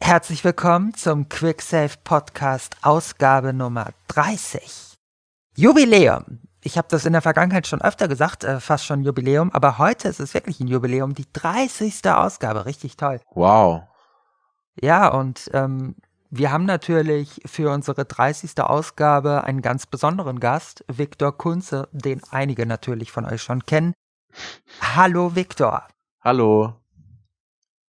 Herzlich willkommen zum QuickSave Podcast Ausgabe Nummer 30. Jubiläum. Ich habe das in der Vergangenheit schon öfter gesagt, äh, fast schon Jubiläum, aber heute ist es wirklich ein Jubiläum, die 30. Ausgabe, richtig toll. Wow. Ja, und ähm, wir haben natürlich für unsere 30. Ausgabe einen ganz besonderen Gast, Viktor Kunze, den einige natürlich von euch schon kennen. Hallo Viktor. Hallo.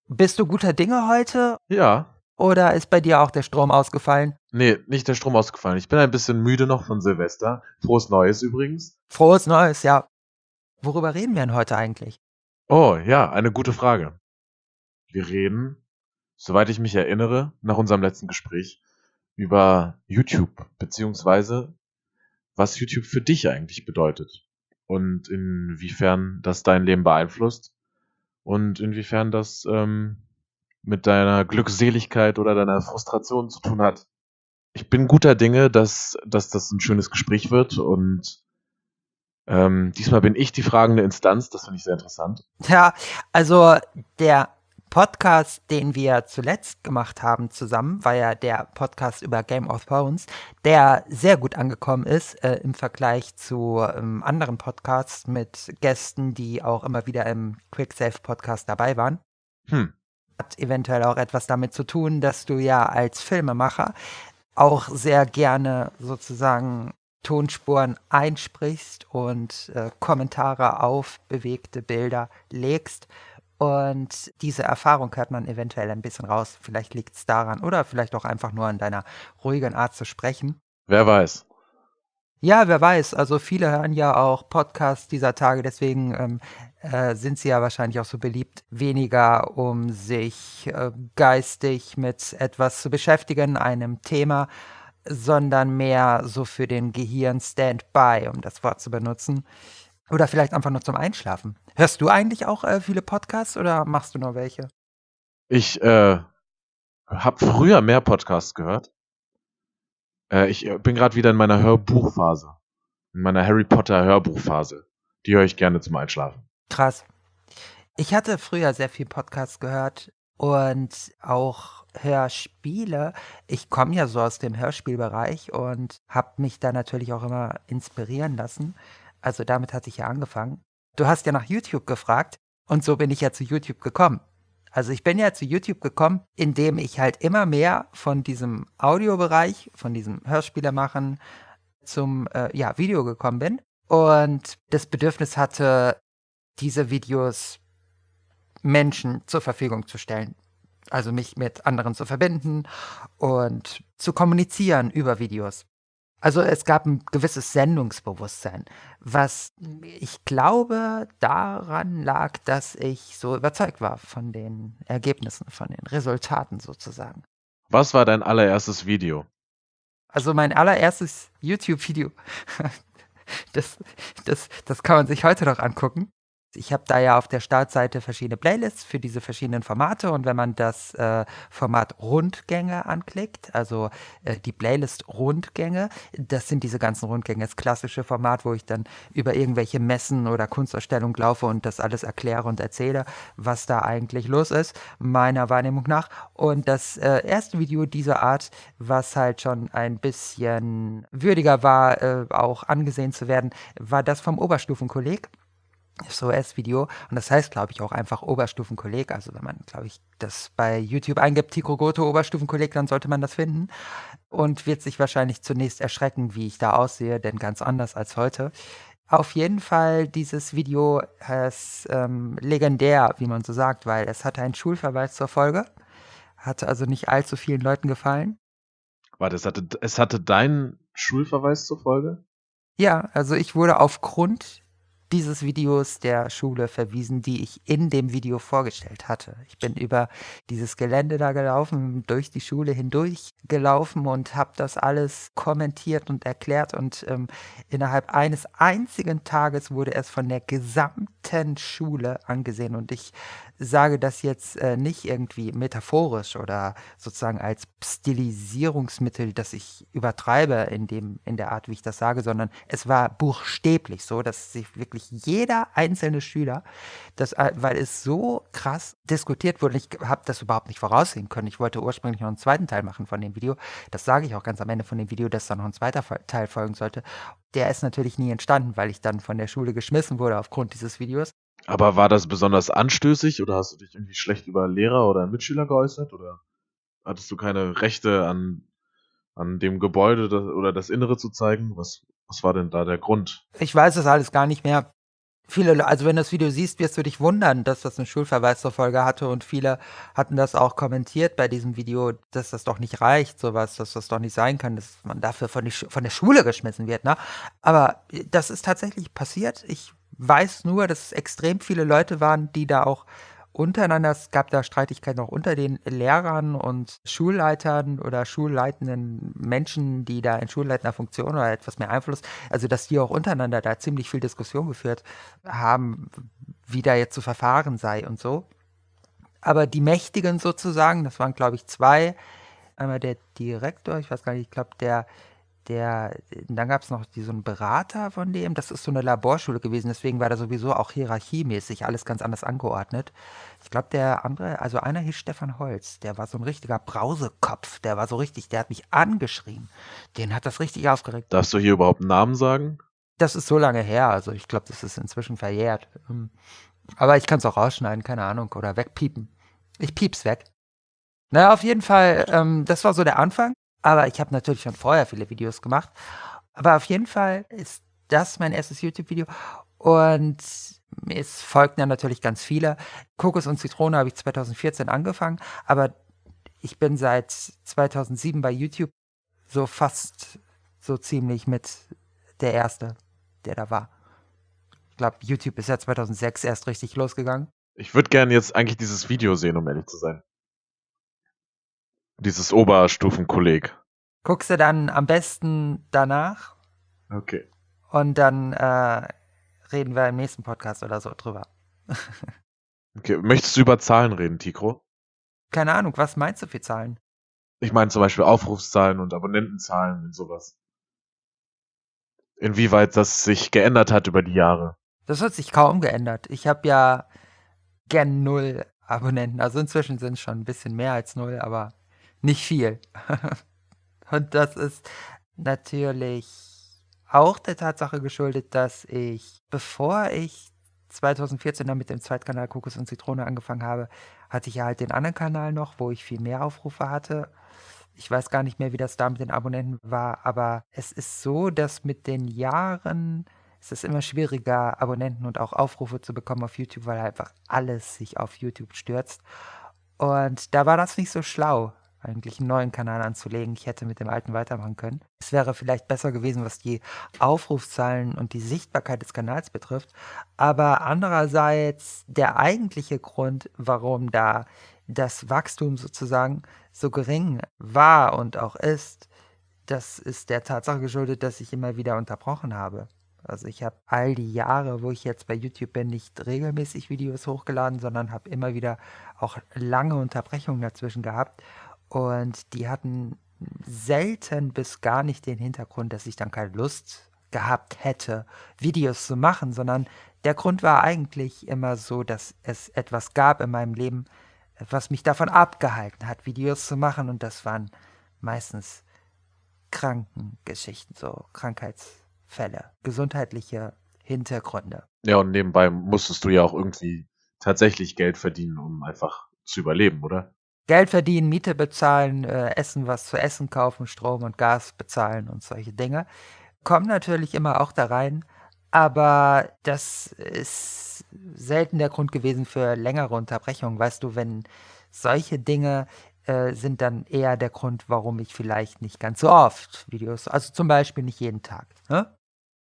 Bist du guter Dinge heute Ja. oder ist bei dir auch der Strom ausgefallen? Nee, nicht der Strom ausgefallen. Ich bin ein bisschen müde noch von Silvester. Frohes Neues übrigens. Frohes Neues, ja. Worüber reden wir denn heute eigentlich? Oh, ja, eine gute Frage. Wir reden, soweit ich mich erinnere, nach unserem letzten Gespräch über YouTube, beziehungsweise was YouTube für dich eigentlich bedeutet und inwiefern das dein Leben beeinflusst und inwiefern das ähm, mit deiner Glückseligkeit oder deiner Frustration zu tun hat. Ich bin guter Dinge, dass, dass das ein schönes Gespräch wird und ähm, diesmal bin ich die fragende Instanz, das finde ich sehr interessant. Ja, also der Podcast, den wir zuletzt gemacht haben zusammen, war ja der Podcast über Game of Thrones, der sehr gut angekommen ist äh, im Vergleich zu ähm, anderen Podcasts mit Gästen, die auch immer wieder im Quicksave Podcast dabei waren. Hm. Hat eventuell auch etwas damit zu tun, dass du ja als Filmemacher auch sehr gerne sozusagen Tonspuren einsprichst und äh, Kommentare auf bewegte Bilder legst. Und diese Erfahrung hört man eventuell ein bisschen raus. Vielleicht liegt es daran oder vielleicht auch einfach nur an deiner ruhigen Art zu sprechen. Wer weiß. Ja, wer weiß. Also viele hören ja auch Podcasts dieser Tage, deswegen ähm, äh, sind sie ja wahrscheinlich auch so beliebt. Weniger, um sich äh, geistig mit etwas zu beschäftigen, einem Thema, sondern mehr so für den Gehirn-Standby, um das Wort zu benutzen. Oder vielleicht einfach nur zum Einschlafen. Hörst du eigentlich auch äh, viele Podcasts oder machst du nur welche? Ich äh, habe früher mehr Podcasts gehört. Äh, ich äh, bin gerade wieder in meiner Hörbuchphase. In meiner Harry Potter Hörbuchphase. Die höre ich gerne zum Einschlafen. Krass. Ich hatte früher sehr viel Podcasts gehört und auch Hörspiele. Ich komme ja so aus dem Hörspielbereich und habe mich da natürlich auch immer inspirieren lassen. Also damit hatte ich ja angefangen. Du hast ja nach YouTube gefragt und so bin ich ja zu YouTube gekommen. Also ich bin ja zu YouTube gekommen, indem ich halt immer mehr von diesem Audiobereich, von diesem Hörspiele machen zum äh, ja, Video gekommen bin und das Bedürfnis hatte, diese Videos Menschen zur Verfügung zu stellen. Also mich mit anderen zu verbinden und zu kommunizieren über Videos. Also es gab ein gewisses Sendungsbewusstsein, was ich glaube daran lag, dass ich so überzeugt war von den Ergebnissen, von den Resultaten sozusagen. Was war dein allererstes Video? Also mein allererstes YouTube-Video, das, das, das kann man sich heute noch angucken. Ich habe da ja auf der Startseite verschiedene Playlists für diese verschiedenen Formate und wenn man das äh, Format Rundgänge anklickt, also äh, die Playlist Rundgänge, das sind diese ganzen Rundgänge, das klassische Format, wo ich dann über irgendwelche Messen oder Kunstausstellungen laufe und das alles erkläre und erzähle, was da eigentlich los ist, meiner Wahrnehmung nach. Und das äh, erste Video dieser Art, was halt schon ein bisschen würdiger war, äh, auch angesehen zu werden, war das vom Oberstufenkolleg. SOS-Video. Und das heißt, glaube ich, auch einfach Oberstufenkolleg. Also wenn man, glaube ich, das bei YouTube eingibt, Tico Goto Oberstufenkolleg, dann sollte man das finden. Und wird sich wahrscheinlich zunächst erschrecken, wie ich da aussehe, denn ganz anders als heute. Auf jeden Fall, dieses Video ist ähm, legendär, wie man so sagt, weil es hatte einen Schulverweis zur Folge. Hatte also nicht allzu vielen Leuten gefallen. Warte, es hatte, es hatte deinen Schulverweis zur Folge? Ja, also ich wurde aufgrund dieses Videos der Schule verwiesen, die ich in dem Video vorgestellt hatte. Ich bin über dieses Gelände da gelaufen, durch die Schule hindurch gelaufen und habe das alles kommentiert und erklärt und ähm, innerhalb eines einzigen Tages wurde es von der gesamten Schule angesehen und ich sage das jetzt äh, nicht irgendwie metaphorisch oder sozusagen als Stilisierungsmittel, dass ich übertreibe in, dem, in der Art, wie ich das sage, sondern es war buchstäblich so, dass sich wirklich jeder einzelne Schüler, das, äh, weil es so krass diskutiert wurde, ich habe das überhaupt nicht voraussehen können. Ich wollte ursprünglich noch einen zweiten Teil machen von dem Video. Das sage ich auch ganz am Ende von dem Video, dass da noch ein zweiter Teil folgen sollte. Der ist natürlich nie entstanden, weil ich dann von der Schule geschmissen wurde aufgrund dieses Videos. Aber war das besonders anstößig oder hast du dich irgendwie schlecht über Lehrer oder Mitschüler geäußert oder hattest du keine Rechte an, an dem Gebäude oder das Innere zu zeigen? Was, was war denn da der Grund? Ich weiß das alles gar nicht mehr. Viele, also wenn du das Video siehst, wirst du dich wundern, dass das eine Schulverweis zur Folge hatte und viele hatten das auch kommentiert bei diesem Video, dass das doch nicht reicht, sowas, dass das doch nicht sein kann, dass man dafür von, die, von der Schule geschmissen wird, ne? Aber das ist tatsächlich passiert. Ich weiß nur, dass es extrem viele Leute waren, die da auch untereinander, es gab da Streitigkeiten auch unter den Lehrern und Schulleitern oder schulleitenden Menschen, die da in schulleitender Funktion oder etwas mehr Einfluss, also dass die auch untereinander da ziemlich viel Diskussion geführt haben, wie da jetzt zu verfahren sei und so. Aber die Mächtigen sozusagen, das waren glaube ich zwei, einmal der Direktor, ich weiß gar nicht, ich glaube der der, dann gab es noch die, so einen Berater von dem, das ist so eine Laborschule gewesen, deswegen war da sowieso auch hierarchiemäßig alles ganz anders angeordnet. Ich glaube, der andere, also einer hieß Stefan Holz, der war so ein richtiger Brausekopf, der war so richtig, der hat mich angeschrien. Den hat das richtig aufgeregt. Darfst du hier überhaupt einen Namen sagen? Das ist so lange her, also ich glaube, das ist inzwischen verjährt. Ähm, aber ich kann es auch rausschneiden, keine Ahnung, oder wegpiepen. Ich piep's weg. Naja, auf jeden Fall, ähm, das war so der Anfang. Aber ich habe natürlich schon vorher viele Videos gemacht. Aber auf jeden Fall ist das mein erstes YouTube-Video. Und es folgten dann natürlich ganz viele. Kokos und Zitrone habe ich 2014 angefangen, aber ich bin seit 2007 bei YouTube so fast so ziemlich mit der erste, der da war. Ich glaube, YouTube ist ja 2006 erst richtig losgegangen. Ich würde gerne jetzt eigentlich dieses Video sehen, um ehrlich zu sein. Dieses Oberstufenkolleg. Guckst du dann am besten danach Okay. und dann äh, reden wir im nächsten Podcast oder so drüber. Okay, möchtest du über Zahlen reden, Tikro? Keine Ahnung, was meinst du für Zahlen? Ich meine zum Beispiel Aufrufszahlen und Abonnentenzahlen und sowas. Inwieweit das sich geändert hat über die Jahre. Das hat sich kaum geändert. Ich habe ja gern null Abonnenten. Also inzwischen sind es schon ein bisschen mehr als null, aber nicht viel. Und das ist natürlich auch der Tatsache geschuldet, dass ich, bevor ich 2014 dann mit dem Zweitkanal Kokos und Zitrone angefangen habe, hatte ich ja halt den anderen Kanal noch, wo ich viel mehr Aufrufe hatte. Ich weiß gar nicht mehr, wie das da mit den Abonnenten war, aber es ist so, dass mit den Jahren es ist immer schwieriger, Abonnenten und auch Aufrufe zu bekommen auf YouTube, weil einfach alles sich auf YouTube stürzt. Und da war das nicht so schlau eigentlich einen neuen Kanal anzulegen. Ich hätte mit dem alten weitermachen können. Es wäre vielleicht besser gewesen, was die Aufrufzahlen und die Sichtbarkeit des Kanals betrifft. Aber andererseits der eigentliche Grund, warum da das Wachstum sozusagen so gering war und auch ist, das ist der Tatsache geschuldet, dass ich immer wieder unterbrochen habe. Also ich habe all die Jahre, wo ich jetzt bei YouTube bin, nicht regelmäßig Videos hochgeladen, sondern habe immer wieder auch lange Unterbrechungen dazwischen gehabt. Und die hatten selten bis gar nicht den Hintergrund, dass ich dann keine Lust gehabt hätte, Videos zu machen, sondern der Grund war eigentlich immer so, dass es etwas gab in meinem Leben, was mich davon abgehalten hat, Videos zu machen. Und das waren meistens Krankengeschichten, so Krankheitsfälle, gesundheitliche Hintergründe. Ja, und nebenbei musstest du ja auch irgendwie tatsächlich Geld verdienen, um einfach zu überleben, oder? Geld verdienen, Miete bezahlen, äh, Essen, was zu essen kaufen, Strom und Gas bezahlen und solche Dinge. Kommen natürlich immer auch da rein, aber das ist selten der Grund gewesen für längere Unterbrechungen. Weißt du, wenn solche Dinge äh, sind dann eher der Grund, warum ich vielleicht nicht ganz so oft Videos, also zum Beispiel nicht jeden Tag. Ne?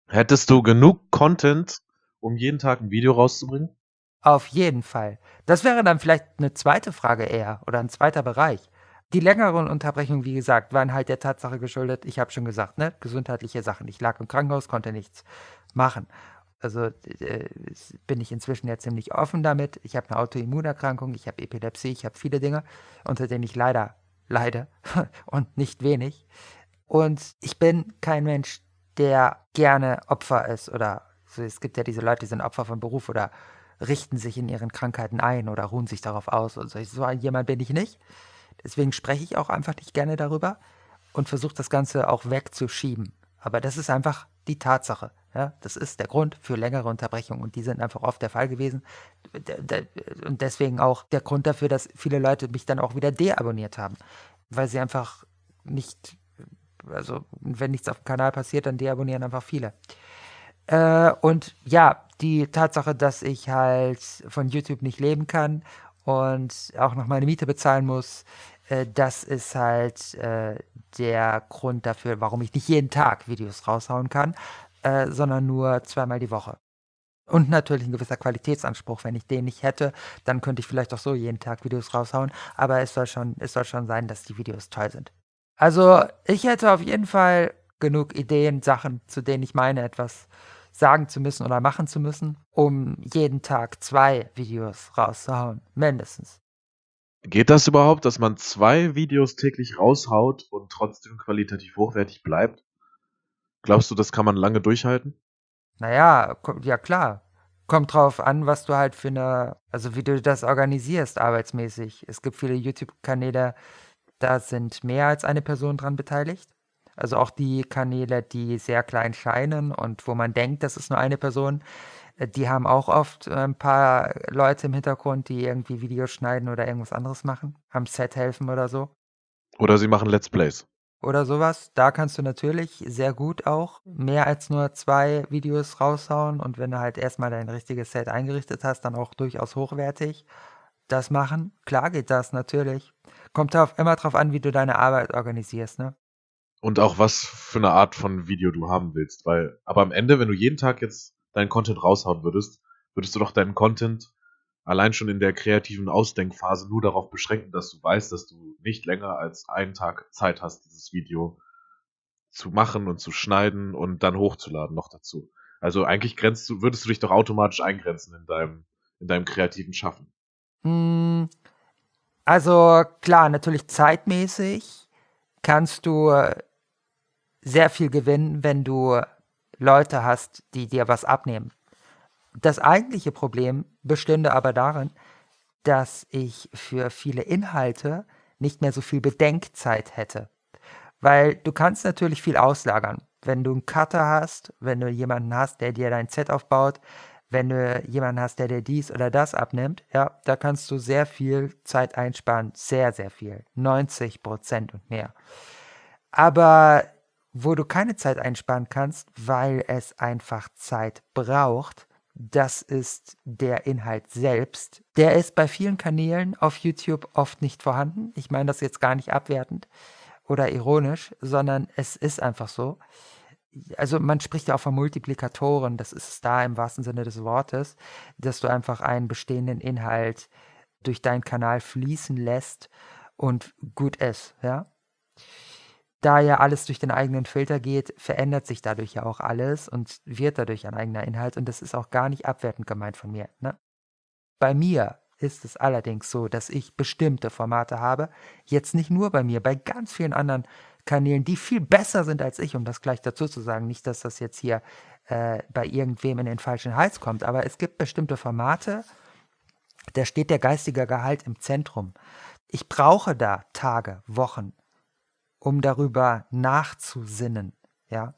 Hättest du genug Content, um jeden Tag ein Video rauszubringen? Auf jeden Fall. Das wäre dann vielleicht eine zweite Frage eher oder ein zweiter Bereich. Die längeren Unterbrechungen, wie gesagt, waren halt der Tatsache geschuldet, ich habe schon gesagt, ne, gesundheitliche Sachen. Ich lag im Krankenhaus, konnte nichts machen. Also äh, bin ich inzwischen ja ziemlich offen damit. Ich habe eine Autoimmunerkrankung, ich habe Epilepsie, ich habe viele Dinge, unter denen ich leider leide und nicht wenig. Und ich bin kein Mensch, der gerne Opfer ist oder so, es gibt ja diese Leute, die sind Opfer von Beruf oder richten sich in ihren Krankheiten ein oder ruhen sich darauf aus. Und so, so jemand bin ich nicht. Deswegen spreche ich auch einfach nicht gerne darüber und versuche das Ganze auch wegzuschieben. Aber das ist einfach die Tatsache. Ja? Das ist der Grund für längere Unterbrechungen und die sind einfach oft der Fall gewesen. Und deswegen auch der Grund dafür, dass viele Leute mich dann auch wieder deabonniert haben, weil sie einfach nicht, also wenn nichts auf dem Kanal passiert, dann deabonnieren einfach viele. Äh, und ja, die Tatsache, dass ich halt von YouTube nicht leben kann und auch noch meine Miete bezahlen muss, äh, das ist halt äh, der Grund dafür, warum ich nicht jeden Tag Videos raushauen kann, äh, sondern nur zweimal die Woche. Und natürlich ein gewisser Qualitätsanspruch. Wenn ich den nicht hätte, dann könnte ich vielleicht auch so jeden Tag Videos raushauen. Aber es soll schon, es soll schon sein, dass die Videos toll sind. Also ich hätte auf jeden Fall genug Ideen, Sachen, zu denen ich meine, etwas sagen zu müssen oder machen zu müssen, um jeden Tag zwei Videos rauszuhauen. Mindestens. Geht das überhaupt, dass man zwei Videos täglich raushaut und trotzdem qualitativ hochwertig bleibt? Glaubst du, das kann man lange durchhalten? Naja, ja klar. Kommt drauf an, was du halt für eine, also wie du das organisierst arbeitsmäßig. Es gibt viele YouTube-Kanäle, da sind mehr als eine Person dran beteiligt. Also auch die Kanäle, die sehr klein scheinen und wo man denkt, das ist nur eine Person, äh, die haben auch oft äh, ein paar Leute im Hintergrund, die irgendwie Videos schneiden oder irgendwas anderes machen, am Set helfen oder so. Oder sie machen Let's Plays. Oder sowas. Da kannst du natürlich sehr gut auch mehr als nur zwei Videos raushauen und wenn du halt erstmal dein richtiges Set eingerichtet hast, dann auch durchaus hochwertig das machen. Klar geht das natürlich. Kommt auf, immer drauf an, wie du deine Arbeit organisierst, ne? Und auch was für eine Art von Video du haben willst. Weil, aber am Ende, wenn du jeden Tag jetzt deinen Content raushauen würdest, würdest du doch deinen Content allein schon in der kreativen Ausdenkphase nur darauf beschränken, dass du weißt, dass du nicht länger als einen Tag Zeit hast, dieses Video zu machen und zu schneiden und dann hochzuladen noch dazu. Also eigentlich grenzt du, würdest du dich doch automatisch eingrenzen in deinem, in deinem kreativen Schaffen. Hm, also klar, natürlich zeitmäßig kannst du sehr viel gewinnen, wenn du Leute hast, die dir was abnehmen. Das eigentliche Problem bestünde aber darin, dass ich für viele Inhalte nicht mehr so viel Bedenkzeit hätte. Weil du kannst natürlich viel auslagern. Wenn du einen Cutter hast, wenn du jemanden hast, der dir dein Set aufbaut, wenn du jemanden hast, der dir dies oder das abnimmt, ja, da kannst du sehr viel Zeit einsparen. Sehr, sehr viel. 90 Prozent und mehr. Aber wo du keine Zeit einsparen kannst, weil es einfach Zeit braucht, das ist der Inhalt selbst. Der ist bei vielen Kanälen auf YouTube oft nicht vorhanden. Ich meine das jetzt gar nicht abwertend oder ironisch, sondern es ist einfach so. Also man spricht ja auch von Multiplikatoren, das ist es da im wahrsten Sinne des Wortes, dass du einfach einen bestehenden Inhalt durch deinen Kanal fließen lässt und gut ist, ja da ja alles durch den eigenen Filter geht, verändert sich dadurch ja auch alles und wird dadurch ein eigener Inhalt. Und das ist auch gar nicht abwertend gemeint von mir. Ne? Bei mir ist es allerdings so, dass ich bestimmte Formate habe. Jetzt nicht nur bei mir, bei ganz vielen anderen Kanälen, die viel besser sind als ich, um das gleich dazu zu sagen. Nicht, dass das jetzt hier äh, bei irgendwem in den falschen Hals kommt, aber es gibt bestimmte Formate, da steht der geistige Gehalt im Zentrum. Ich brauche da Tage, Wochen, um darüber nachzusinnen, ja,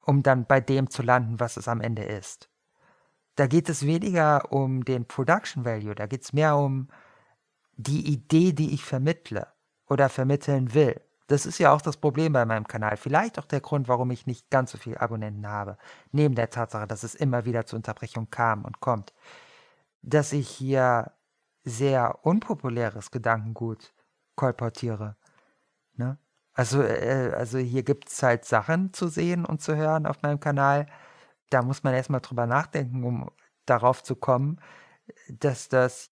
um dann bei dem zu landen, was es am Ende ist. Da geht es weniger um den Production Value, da geht es mehr um die Idee, die ich vermittle oder vermitteln will. Das ist ja auch das Problem bei meinem Kanal. Vielleicht auch der Grund, warum ich nicht ganz so viele Abonnenten habe. Neben der Tatsache, dass es immer wieder zu Unterbrechungen kam und kommt. Dass ich hier sehr unpopuläres Gedankengut kolportiere. Ne? Also, äh, also hier gibt es halt Sachen zu sehen und zu hören auf meinem Kanal. Da muss man erstmal drüber nachdenken, um darauf zu kommen, dass das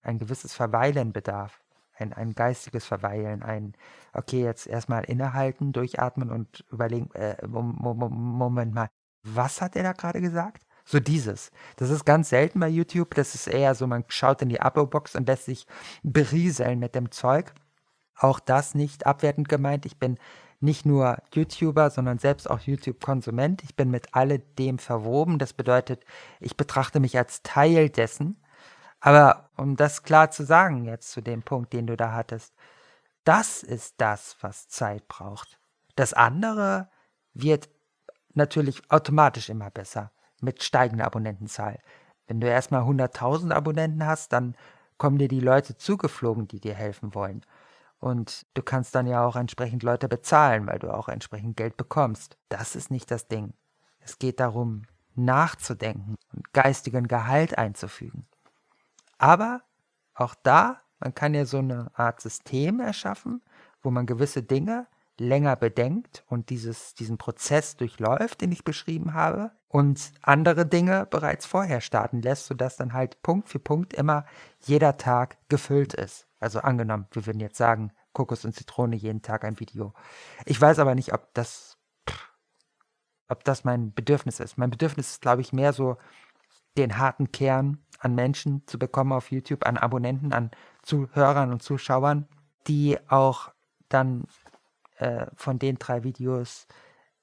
ein gewisses Verweilen bedarf. Ein, ein geistiges Verweilen, ein, okay, jetzt erstmal innehalten, durchatmen und überlegen, äh, Moment mal, was hat er da gerade gesagt? So dieses. Das ist ganz selten bei YouTube. Das ist eher so, man schaut in die Abo-Box und lässt sich berieseln mit dem Zeug. Auch das nicht abwertend gemeint. Ich bin nicht nur YouTuber, sondern selbst auch YouTube-Konsument. Ich bin mit alledem verwoben. Das bedeutet, ich betrachte mich als Teil dessen. Aber um das klar zu sagen, jetzt zu dem Punkt, den du da hattest, das ist das, was Zeit braucht. Das andere wird natürlich automatisch immer besser mit steigender Abonnentenzahl. Wenn du erstmal 100.000 Abonnenten hast, dann kommen dir die Leute zugeflogen, die dir helfen wollen. Und du kannst dann ja auch entsprechend Leute bezahlen, weil du auch entsprechend Geld bekommst. Das ist nicht das Ding. Es geht darum, nachzudenken und geistigen Gehalt einzufügen. Aber auch da, man kann ja so eine Art System erschaffen, wo man gewisse Dinge länger bedenkt und dieses, diesen Prozess durchläuft, den ich beschrieben habe, und andere Dinge bereits vorher starten lässt, sodass dann halt Punkt für Punkt immer jeder Tag gefüllt ist. Also angenommen, wir würden jetzt sagen, Kokos und Zitrone jeden Tag ein Video. Ich weiß aber nicht, ob das, ob das mein Bedürfnis ist. Mein Bedürfnis ist, glaube ich, mehr so den harten Kern an Menschen zu bekommen auf YouTube, an Abonnenten, an Zuhörern und Zuschauern, die auch dann äh, von den drei Videos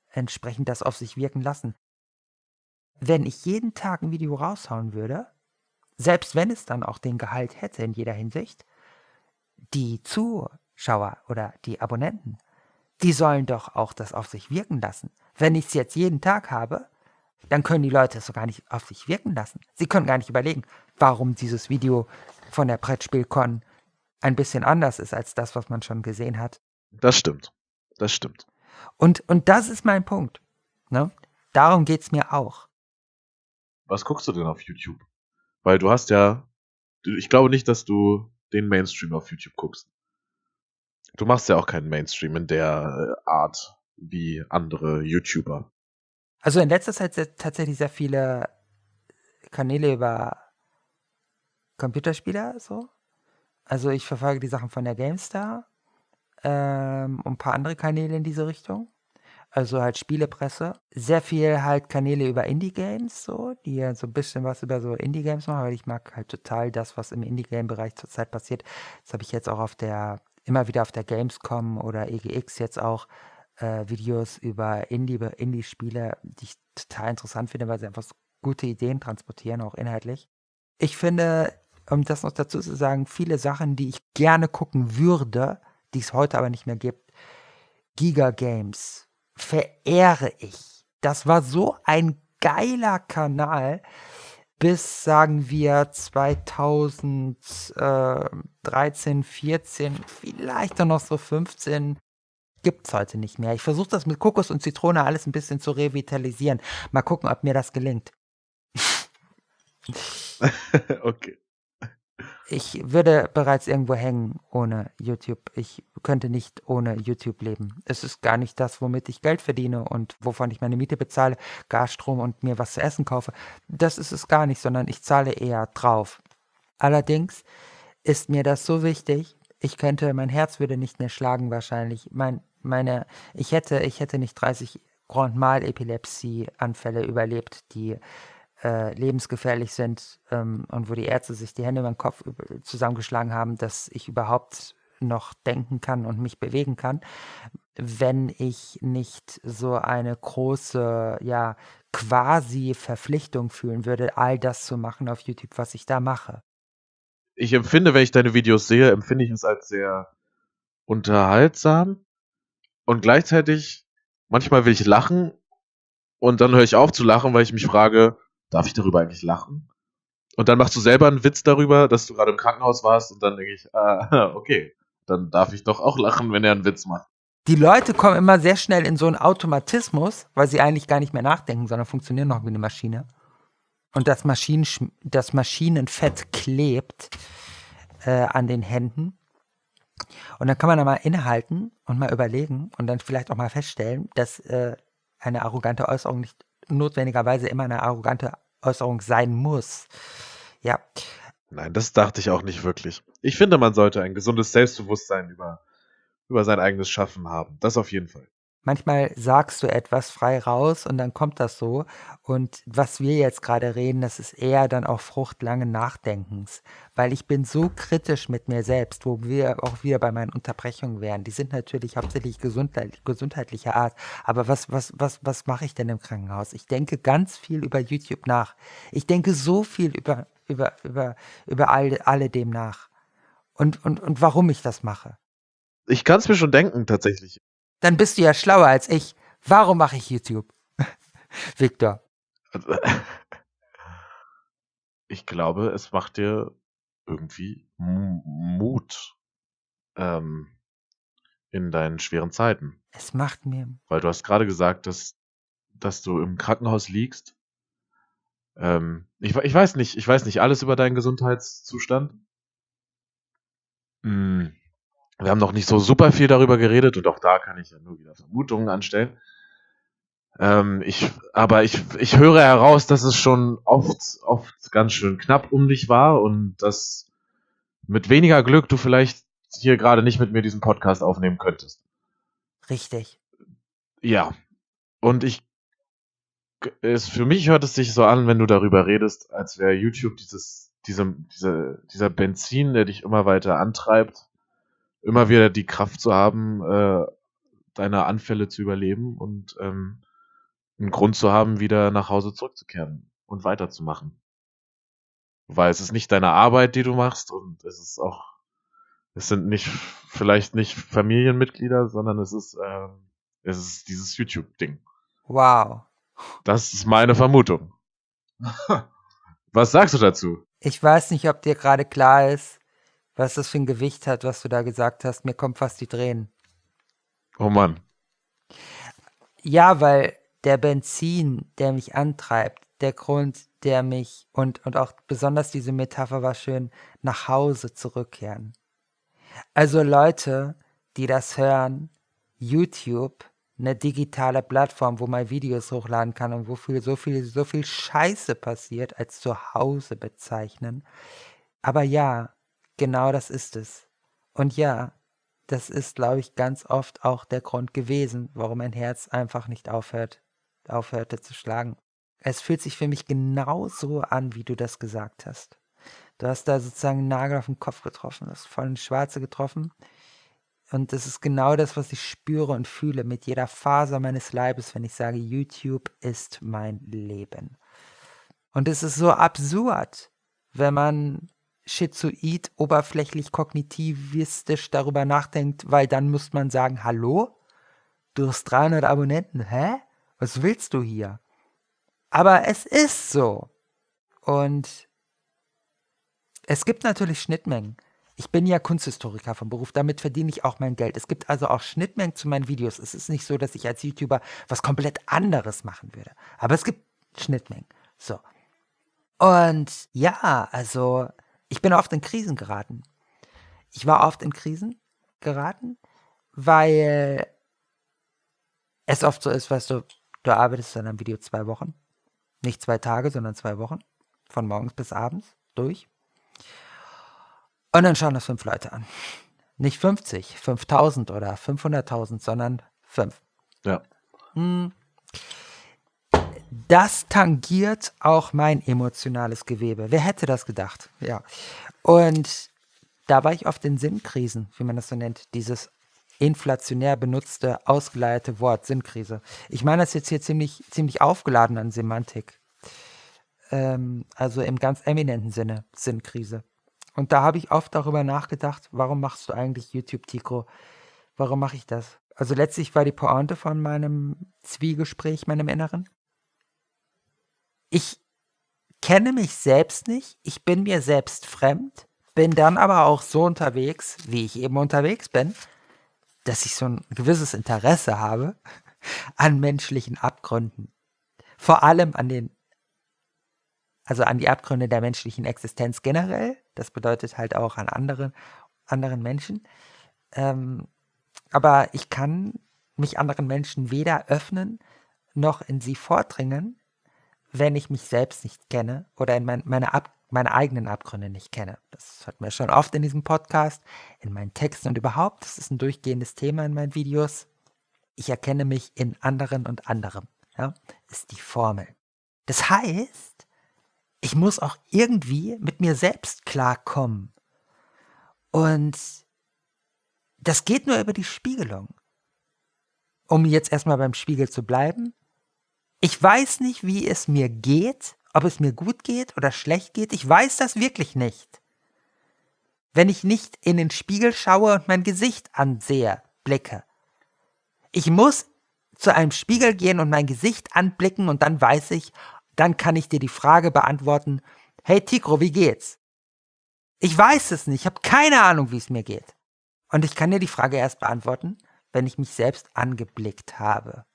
entsprechend das auf sich wirken lassen. Wenn ich jeden Tag ein Video raushauen würde, selbst wenn es dann auch den Gehalt hätte in jeder Hinsicht, die Zuschauer oder die Abonnenten, die sollen doch auch das auf sich wirken lassen. Wenn ich es jetzt jeden Tag habe, dann können die Leute es so gar nicht auf sich wirken lassen. Sie können gar nicht überlegen, warum dieses Video von der Brettspielcon ein bisschen anders ist als das, was man schon gesehen hat. Das stimmt. Das stimmt. Und, und das ist mein Punkt. Ne? Darum geht es mir auch. Was guckst du denn auf YouTube? Weil du hast ja, ich glaube nicht, dass du den Mainstream auf YouTube guckst. Du machst ja auch keinen Mainstream in der äh, Art wie andere YouTuber. Also in letzter Zeit sind tatsächlich sehr viele Kanäle über Computerspieler so. Also ich verfolge die Sachen von der GameStar ähm, und ein paar andere Kanäle in diese Richtung. Also halt Spielepresse. Sehr viel halt Kanäle über Indie-Games, so, die ja so ein bisschen was über so Indie-Games machen, weil ich mag halt total das, was im Indie-Game-Bereich zurzeit passiert. Das habe ich jetzt auch auf der, immer wieder auf der Gamescom oder EGX jetzt auch äh, Videos über Indie, Indie-Spiele, die ich total interessant finde, weil sie einfach so gute Ideen transportieren, auch inhaltlich. Ich finde, um das noch dazu zu sagen, viele Sachen, die ich gerne gucken würde, die es heute aber nicht mehr gibt. Giga Games verehre ich. Das war so ein geiler Kanal bis, sagen wir, 2013, 14, vielleicht dann noch so 15, gibt es heute nicht mehr. Ich versuche das mit Kokos und Zitrone alles ein bisschen zu revitalisieren. Mal gucken, ob mir das gelingt. okay ich würde bereits irgendwo hängen ohne YouTube. Ich könnte nicht ohne YouTube leben. Es ist gar nicht das, womit ich Geld verdiene und wovon ich meine Miete bezahle, Gasstrom und mir was zu essen kaufe. Das ist es gar nicht, sondern ich zahle eher drauf. Allerdings ist mir das so wichtig, ich könnte, mein Herz würde nicht mehr schlagen wahrscheinlich. Mein, meine, ich hätte, ich hätte nicht 30 Grand Mal Epilepsie-Anfälle überlebt, die äh, lebensgefährlich sind ähm, und wo die Ärzte sich die Hände über den Kopf zusammengeschlagen haben, dass ich überhaupt noch denken kann und mich bewegen kann, wenn ich nicht so eine große, ja, quasi Verpflichtung fühlen würde, all das zu machen auf YouTube, was ich da mache. Ich empfinde, wenn ich deine Videos sehe, empfinde ich es als sehr unterhaltsam und gleichzeitig manchmal will ich lachen und dann höre ich auf zu lachen, weil ich mich frage, darf ich darüber eigentlich lachen? Und dann machst du selber einen Witz darüber, dass du gerade im Krankenhaus warst und dann denke ich, ah, okay, dann darf ich doch auch lachen, wenn er einen Witz macht. Die Leute kommen immer sehr schnell in so einen Automatismus, weil sie eigentlich gar nicht mehr nachdenken, sondern funktionieren noch wie eine Maschine. Und das, Maschinen, das Maschinenfett klebt äh, an den Händen. Und dann kann man da mal innehalten und mal überlegen und dann vielleicht auch mal feststellen, dass äh, eine arrogante Äußerung nicht notwendigerweise immer eine arrogante Äußerung sein muss. Ja. Nein, das dachte ich auch nicht wirklich. Ich finde, man sollte ein gesundes Selbstbewusstsein über, über sein eigenes Schaffen haben. Das auf jeden Fall. Manchmal sagst du etwas frei raus und dann kommt das so. Und was wir jetzt gerade reden, das ist eher dann auch Frucht langen Nachdenkens. Weil ich bin so kritisch mit mir selbst, wo wir auch wieder bei meinen Unterbrechungen wären. Die sind natürlich hauptsächlich gesundheit, gesundheitlicher Art. Aber was, was, was, was mache ich denn im Krankenhaus? Ich denke ganz viel über YouTube nach. Ich denke so viel über, über, über, über all, alledem nach. Und, und, und warum ich das mache. Ich kann es mir schon denken, tatsächlich. Dann bist du ja schlauer als ich. Warum mache ich YouTube? Victor. Ich glaube, es macht dir irgendwie Mut ähm, in deinen schweren Zeiten. Es macht mir. Weil du hast gerade gesagt, dass, dass du im Krankenhaus liegst. Ähm, ich, ich weiß nicht, ich weiß nicht alles über deinen Gesundheitszustand. Hm. Wir haben noch nicht so super viel darüber geredet und auch da kann ich ja nur wieder Vermutungen anstellen. Ähm, ich, aber ich, ich höre heraus, dass es schon oft, oft ganz schön knapp um dich war und dass mit weniger Glück du vielleicht hier gerade nicht mit mir diesen Podcast aufnehmen könntest. Richtig. Ja. Und ich, es, für mich hört es sich so an, wenn du darüber redest, als wäre YouTube dieses, diese, diese, dieser Benzin, der dich immer weiter antreibt, immer wieder die Kraft zu haben, äh, deine Anfälle zu überleben und ähm, einen Grund zu haben, wieder nach Hause zurückzukehren und weiterzumachen. Weil es ist nicht deine Arbeit, die du machst und es ist auch, es sind nicht, vielleicht nicht Familienmitglieder, sondern es ist, äh, es ist dieses YouTube-Ding. Wow. Das ist meine Vermutung. Was sagst du dazu? Ich weiß nicht, ob dir gerade klar ist, was das für ein Gewicht hat, was du da gesagt hast. Mir kommt fast die Tränen. Oh Mann. Ja, weil der Benzin, der mich antreibt, der Grund, der mich und, und auch besonders diese Metapher war schön, nach Hause zurückkehren. Also Leute, die das hören, YouTube, eine digitale Plattform, wo man Videos hochladen kann und wo viel, so viel, so viel Scheiße passiert, als zu Hause bezeichnen. Aber ja, genau das ist es. Und ja, das ist, glaube ich, ganz oft auch der Grund gewesen, warum mein Herz einfach nicht aufhört, aufhörte zu schlagen. Es fühlt sich für mich genauso an, wie du das gesagt hast. Du hast da sozusagen einen Nagel auf den Kopf getroffen, hast voll ins Schwarze getroffen. Und das ist genau das, was ich spüre und fühle mit jeder Faser meines Leibes, wenn ich sage, YouTube ist mein Leben. Und es ist so absurd, wenn man schizoid, oberflächlich, kognitivistisch darüber nachdenkt, weil dann muss man sagen, hallo, du hast 300 Abonnenten, hä? Was willst du hier? Aber es ist so. Und es gibt natürlich Schnittmengen. Ich bin ja Kunsthistoriker vom Beruf, damit verdiene ich auch mein Geld. Es gibt also auch Schnittmengen zu meinen Videos. Es ist nicht so, dass ich als YouTuber was komplett anderes machen würde. Aber es gibt Schnittmengen. So. Und ja, also ich bin oft in Krisen geraten. Ich war oft in Krisen geraten, weil es oft so ist, weißt du, du arbeitest an einem Video zwei Wochen. Nicht zwei Tage, sondern zwei Wochen. Von morgens bis abends durch. Und dann schauen das fünf Leute an. Nicht 50, 5000 oder 500.000, sondern fünf. Ja. Hm. Das tangiert auch mein emotionales Gewebe. Wer hätte das gedacht? Ja. Und da war ich oft in Sinnkrisen, wie man das so nennt. Dieses inflationär benutzte, ausgeleierte Wort, Sinnkrise. Ich meine das jetzt hier ziemlich, ziemlich aufgeladen an Semantik. Ähm, also im ganz eminenten Sinne, Sinnkrise. Und da habe ich oft darüber nachgedacht, warum machst du eigentlich YouTube, Tico? Warum mache ich das? Also letztlich war die Pointe von meinem Zwiegespräch, meinem Inneren. Ich kenne mich selbst nicht, ich bin mir selbst fremd, bin dann aber auch so unterwegs, wie ich eben unterwegs bin, dass ich so ein gewisses Interesse habe an menschlichen Abgründen. Vor allem an den, also an die Abgründe der menschlichen Existenz generell. Das bedeutet halt auch an anderen, anderen Menschen. Ähm, aber ich kann mich anderen Menschen weder öffnen noch in sie vordringen, wenn ich mich selbst nicht kenne oder in mein, meine, Ab, meine eigenen Abgründe nicht kenne. Das hatten wir schon oft in diesem Podcast, in meinen Texten und überhaupt. Das ist ein durchgehendes Thema in meinen Videos. ich erkenne mich in anderen und anderem, ja, ist die Formel. Das heißt, ich muss auch irgendwie mit mir selbst klarkommen. Und das geht nur über die Spiegelung. Um jetzt erstmal beim Spiegel zu bleiben. Ich weiß nicht, wie es mir geht, ob es mir gut geht oder schlecht geht. Ich weiß das wirklich nicht. Wenn ich nicht in den Spiegel schaue und mein Gesicht ansehe, blicke. Ich muss zu einem Spiegel gehen und mein Gesicht anblicken und dann weiß ich, dann kann ich dir die Frage beantworten, hey Tikro, wie geht's? Ich weiß es nicht, ich habe keine Ahnung, wie es mir geht. Und ich kann dir die Frage erst beantworten, wenn ich mich selbst angeblickt habe.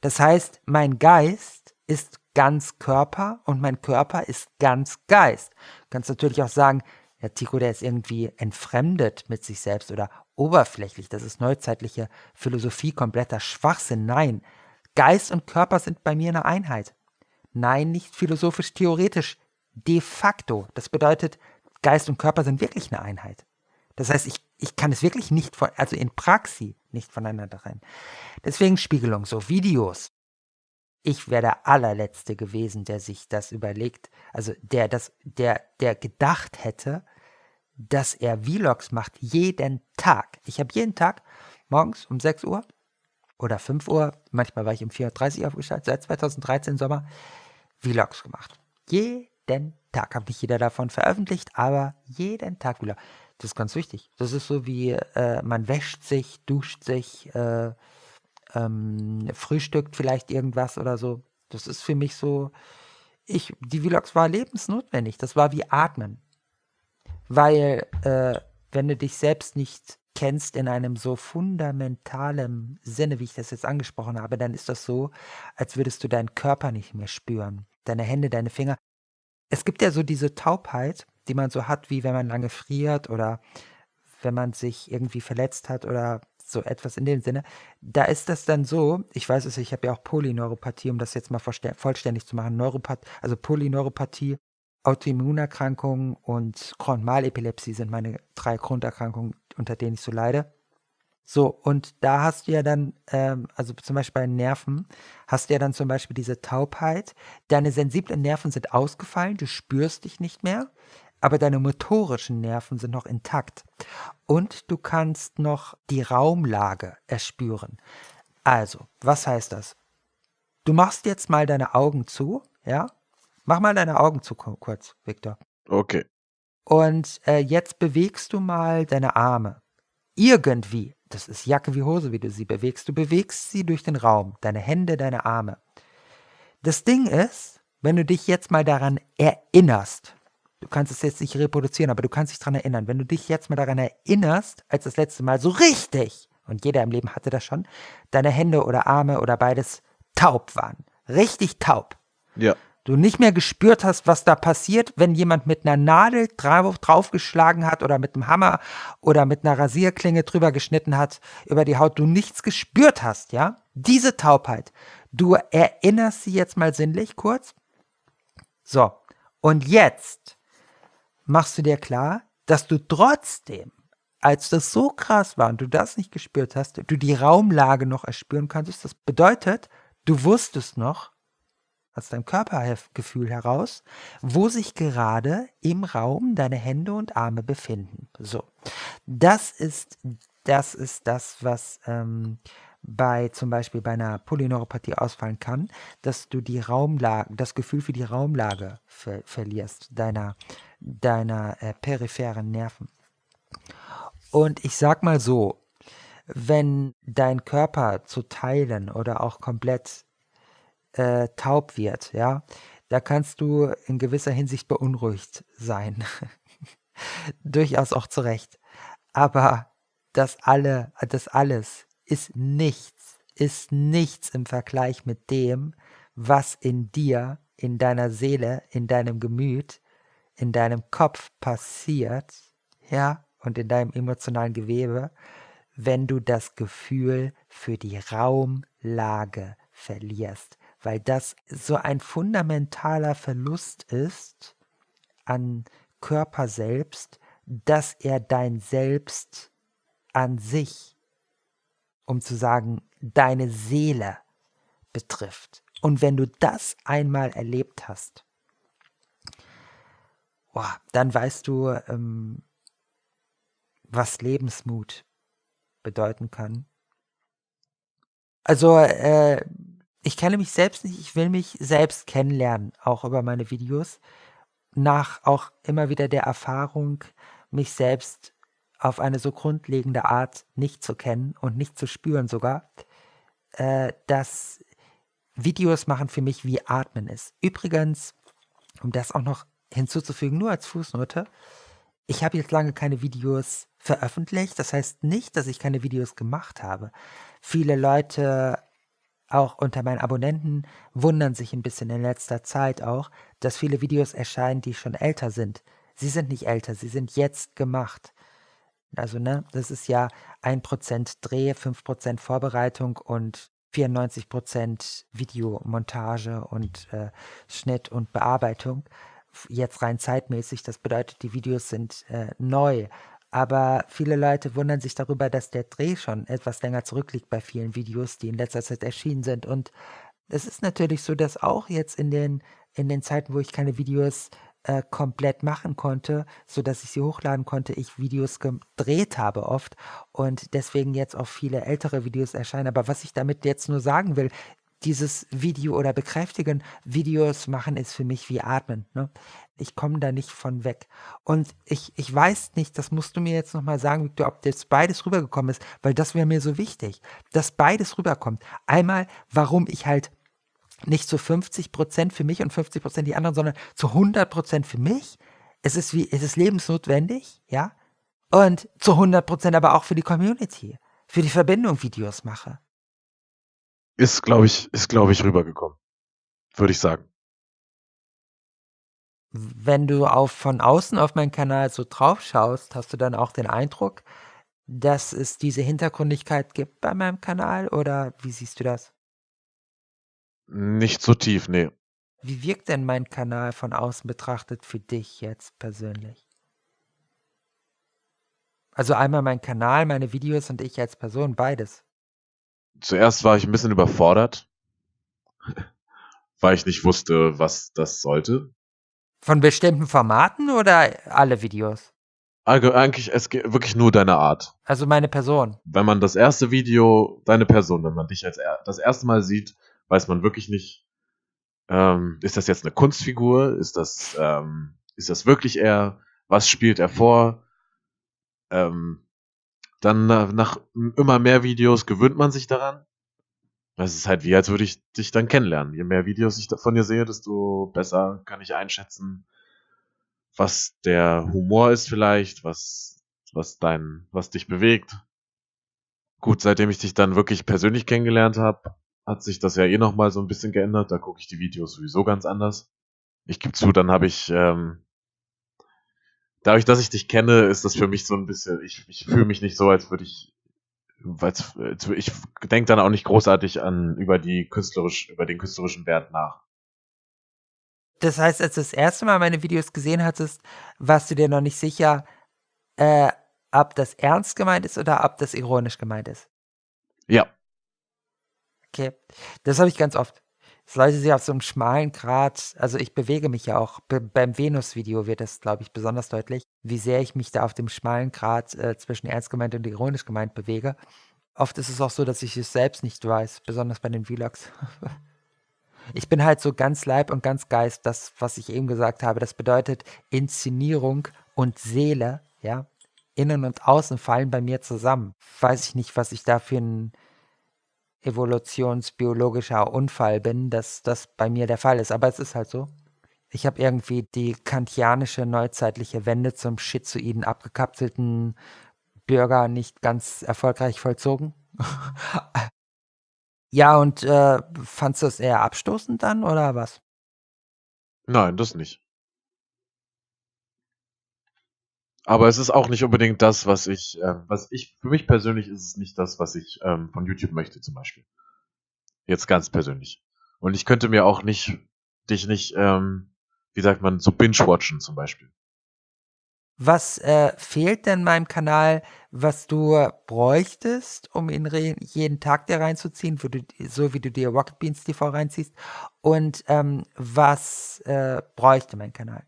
Das heißt, mein Geist ist ganz Körper und mein Körper ist ganz Geist. Du kannst natürlich auch sagen, ja, Tico, der ist irgendwie entfremdet mit sich selbst oder oberflächlich. Das ist neuzeitliche Philosophie, kompletter Schwachsinn. Nein, Geist und Körper sind bei mir eine Einheit. Nein, nicht philosophisch theoretisch. De facto. Das bedeutet, Geist und Körper sind wirklich eine Einheit. Das heißt, ich, ich kann es wirklich nicht von, also in Praxis nicht voneinander trennen. Deswegen Spiegelung, so Videos. Ich wäre der allerletzte gewesen, der sich das überlegt, also der das, der, der gedacht hätte, dass er Vlogs macht jeden Tag. Ich habe jeden Tag morgens um 6 Uhr oder 5 Uhr, manchmal war ich um 4.30 Uhr aufgestellt, seit 2013 Sommer, Vlogs gemacht. Jeden Tag. Habe nicht jeder davon veröffentlicht, aber jeden Tag Vlog. Das ist ganz wichtig. Das ist so wie, äh, man wäscht sich, duscht sich, äh, ähm, frühstückt vielleicht irgendwas oder so. Das ist für mich so, ich, die Vlogs war lebensnotwendig. Das war wie Atmen. Weil, äh, wenn du dich selbst nicht kennst in einem so fundamentalen Sinne, wie ich das jetzt angesprochen habe, dann ist das so, als würdest du deinen Körper nicht mehr spüren. Deine Hände, deine Finger. Es gibt ja so diese Taubheit, die man so hat, wie wenn man lange friert oder wenn man sich irgendwie verletzt hat oder so etwas in dem Sinne. Da ist das dann so, ich weiß es, ich habe ja auch Polyneuropathie, um das jetzt mal vollständig zu machen. Neuropath also Polyneuropathie, Autoimmunerkrankungen und Chronmalepilepsie sind meine drei Grunderkrankungen, unter denen ich so leide. So, und da hast du ja dann, ähm, also zum Beispiel bei Nerven, hast du ja dann zum Beispiel diese Taubheit. Deine sensiblen Nerven sind ausgefallen, du spürst dich nicht mehr, aber deine motorischen Nerven sind noch intakt. Und du kannst noch die Raumlage erspüren. Also, was heißt das? Du machst jetzt mal deine Augen zu, ja? Mach mal deine Augen zu kurz, Victor. Okay. Und äh, jetzt bewegst du mal deine Arme. Irgendwie das ist Jacke wie Hose, wie du sie bewegst. Du bewegst sie durch den Raum, deine Hände, deine Arme. Das Ding ist, wenn du dich jetzt mal daran erinnerst, du kannst es jetzt nicht reproduzieren, aber du kannst dich daran erinnern, wenn du dich jetzt mal daran erinnerst, als das letzte Mal so richtig, und jeder im Leben hatte das schon, deine Hände oder Arme oder beides taub waren. Richtig taub. Ja du nicht mehr gespürt hast, was da passiert, wenn jemand mit einer Nadel drauf, draufgeschlagen hat oder mit einem Hammer oder mit einer Rasierklinge drüber geschnitten hat über die Haut, du nichts gespürt hast, ja? Diese Taubheit. Du erinnerst sie jetzt mal sinnlich kurz. So. Und jetzt machst du dir klar, dass du trotzdem, als das so krass war und du das nicht gespürt hast, du die Raumlage noch erspüren kannst. Das bedeutet, du wusstest noch, aus deinem Körpergefühl heraus, wo sich gerade im Raum deine Hände und Arme befinden. So, das ist das ist das, was ähm, bei zum Beispiel bei einer Polyneuropathie ausfallen kann, dass du die Raumlage, das Gefühl für die Raumlage ver verlierst deiner deiner äh, peripheren Nerven. Und ich sag mal so, wenn dein Körper zu Teilen oder auch komplett äh, taub wird, ja, da kannst du in gewisser Hinsicht beunruhigt sein. Durchaus auch zu Recht. Aber das alle, das alles ist nichts, ist nichts im Vergleich mit dem, was in dir, in deiner Seele, in deinem Gemüt, in deinem Kopf passiert, ja, und in deinem emotionalen Gewebe, wenn du das Gefühl für die Raumlage verlierst weil das so ein fundamentaler Verlust ist an Körper selbst, dass er dein Selbst an sich um zu sagen, deine Seele betrifft. Und wenn du das einmal erlebt hast, boah, dann weißt du, ähm, was Lebensmut bedeuten kann. Also, äh, ich kenne mich selbst nicht, ich will mich selbst kennenlernen, auch über meine Videos, nach auch immer wieder der Erfahrung, mich selbst auf eine so grundlegende Art nicht zu kennen und nicht zu spüren sogar, äh, dass Videos machen für mich wie Atmen ist. Übrigens, um das auch noch hinzuzufügen, nur als Fußnote, ich habe jetzt lange keine Videos veröffentlicht. Das heißt nicht, dass ich keine Videos gemacht habe. Viele Leute, auch unter meinen Abonnenten, wundern sich ein bisschen in letzter Zeit auch, dass viele Videos erscheinen, die schon älter sind. Sie sind nicht älter, sie sind jetzt gemacht. Also, ne, das ist ja 1% Dreh, 5% Vorbereitung und 94% Videomontage und äh, Schnitt und Bearbeitung. Jetzt rein zeitmäßig, das bedeutet, die Videos sind äh, neu. Aber viele Leute wundern sich darüber, dass der Dreh schon etwas länger zurückliegt bei vielen Videos, die in letzter Zeit erschienen sind. Und es ist natürlich so, dass auch jetzt in den, in den Zeiten, wo ich keine Videos äh, komplett machen konnte, so dass ich sie hochladen konnte, ich Videos gedreht habe oft und deswegen jetzt auch viele ältere Videos erscheinen. Aber was ich damit jetzt nur sagen will, dieses Video oder bekräftigen, Videos machen ist für mich wie atmen. Ne? Ich komme da nicht von weg. Und ich, ich weiß nicht, das musst du mir jetzt nochmal sagen, Victor, ob jetzt beides rübergekommen ist, weil das wäre mir so wichtig, dass beides rüberkommt. Einmal, warum ich halt nicht zu 50 Prozent für mich und 50 Prozent die anderen, sondern zu 100 Prozent für mich. Es ist wie, es ist lebensnotwendig, ja. Und zu 100 Prozent aber auch für die Community, für die Verbindung Videos mache. Ist, glaube ich, ist, glaube ich, rübergekommen. Würde ich sagen. Wenn du auf, von außen auf meinen Kanal so drauf schaust, hast du dann auch den Eindruck, dass es diese Hintergründigkeit gibt bei meinem Kanal oder wie siehst du das? Nicht so tief, nee. Wie wirkt denn mein Kanal von außen betrachtet für dich jetzt persönlich? Also einmal mein Kanal, meine Videos und ich als Person, beides. Zuerst war ich ein bisschen überfordert, weil ich nicht wusste, was das sollte. Von bestimmten Formaten oder alle Videos? Eigentlich, es geht wirklich nur deine Art. Also meine Person. Wenn man das erste Video, deine Person, wenn man dich als er, das erste Mal sieht, weiß man wirklich nicht, ähm, ist das jetzt eine Kunstfigur? Ist das, ähm, ist das wirklich er? Was spielt er vor? Ähm, dann nach immer mehr Videos gewöhnt man sich daran. Es ist halt wie, als würde ich dich dann kennenlernen. Je mehr Videos ich von dir sehe, desto besser kann ich einschätzen, was der Humor ist vielleicht, was, was dein, was dich bewegt. Gut, seitdem ich dich dann wirklich persönlich kennengelernt habe, hat sich das ja eh nochmal so ein bisschen geändert. Da gucke ich die Videos sowieso ganz anders. Ich gebe zu, dann habe ich, ähm, dadurch, dass ich dich kenne, ist das für mich so ein bisschen, ich, ich fühle mich nicht so, als würde ich, als, ich denke dann auch nicht großartig an über die künstlerisch, über den künstlerischen Wert nach. Das heißt, als du das erste Mal meine Videos gesehen hattest, warst du dir noch nicht sicher, äh, ob das ernst gemeint ist oder ob das ironisch gemeint ist? Ja. Okay, das habe ich ganz oft. Dass Leute sich auf so einem schmalen Grat, also ich bewege mich ja auch, be beim Venus-Video wird das, glaube ich, besonders deutlich, wie sehr ich mich da auf dem schmalen Grat äh, zwischen ernst gemeint und ironisch gemeint bewege. Oft ist es auch so, dass ich es selbst nicht weiß, besonders bei den Vlogs. ich bin halt so ganz Leib und ganz Geist, das, was ich eben gesagt habe. Das bedeutet Inszenierung und Seele, ja. Innen und Außen fallen bei mir zusammen. Weiß ich nicht, was ich da für ein evolutionsbiologischer Unfall bin, dass das bei mir der Fall ist. Aber es ist halt so. Ich habe irgendwie die kantianische neuzeitliche Wende zum schizoiden abgekapselten Bürger nicht ganz erfolgreich vollzogen. ja, und äh, fandst du es eher abstoßend dann oder was? Nein, das nicht. Aber es ist auch nicht unbedingt das, was ich, äh, was ich, für mich persönlich ist es nicht das, was ich ähm, von YouTube möchte, zum Beispiel. Jetzt ganz persönlich. Und ich könnte mir auch nicht, dich nicht, ähm, wie sagt man, so binge-watchen zum Beispiel. Was äh, fehlt denn meinem Kanal, was du bräuchtest, um ihn jeden Tag dir reinzuziehen, du, so wie du dir Rocket Beans TV reinziehst? Und ähm, was äh, bräuchte mein Kanal?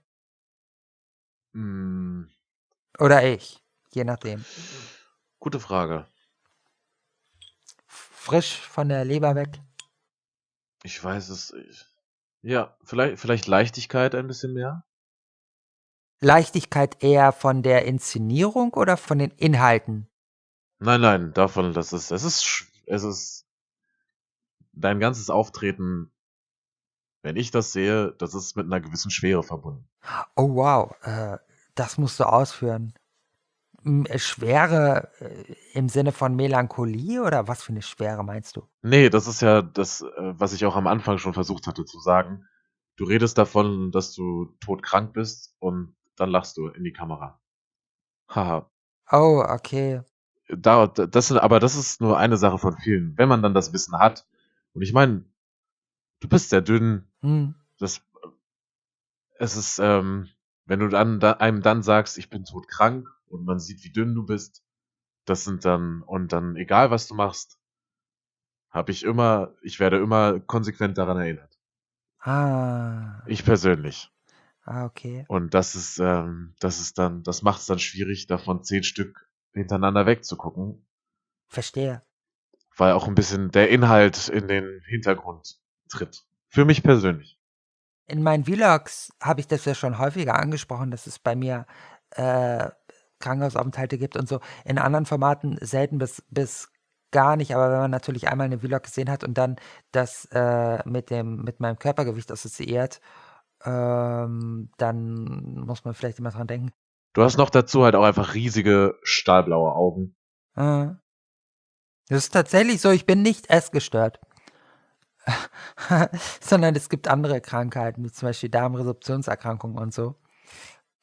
Hm, Oder ich, je nachdem. gute Frage. Frisch von der Leber weg. Ich weiß es. Ich, ja, vielleicht, vielleicht Leichtigkeit ein bisschen mehr. Leichtigkeit eher von der Inszenierung oder von den Inhalten? Nein, nein, davon, das ist, es ist, es ist dein ganzes Auftreten, wenn ich das sehe, das ist mit einer gewissen Schwere verbunden. Oh wow, äh, das musst du ausführen. Äh, Schwere äh, im Sinne von Melancholie oder was für eine Schwere meinst du? Nee, das ist ja das, äh, was ich auch am Anfang schon versucht hatte zu sagen. Du redest davon, dass du todkrank bist und dann lachst du in die Kamera. Haha. Oh, okay. Da, das sind, aber das ist nur eine Sache von vielen. Wenn man dann das Wissen hat, und ich meine, du bist sehr dünn, Hm. das, es ist, ähm, wenn du dann da, einem dann sagst, ich bin todkrank und man sieht, wie dünn du bist, das sind dann, und dann, egal was du machst, habe ich immer, ich werde immer konsequent daran erinnert. Ah, Ich persönlich. ah, okay. Und das ist, ähm, das ist dann, das macht es dann schwierig, davon zehn Stück hintereinander wegzugucken, Verstehe. weil auch ein bisschen der Inhalt in den Hintergrund tritt. Für mich persönlich. In meinen Vlogs habe ich das ja schon häufiger angesprochen, dass es bei mir äh, Krankenhausaufenthalte gibt und so. In anderen Formaten selten bis, bis gar nicht, aber wenn man natürlich einmal eine Vlog gesehen hat und dann das äh, mit dem mit meinem Körpergewicht assoziiert, ähm, dann muss man vielleicht immer dran denken. Du hast noch dazu halt auch einfach riesige stahlblaue Augen. Äh, das ist tatsächlich so, ich bin nicht essgestört. Sondern es gibt andere Krankheiten, wie zum Beispiel Darmresorptionserkrankungen und so.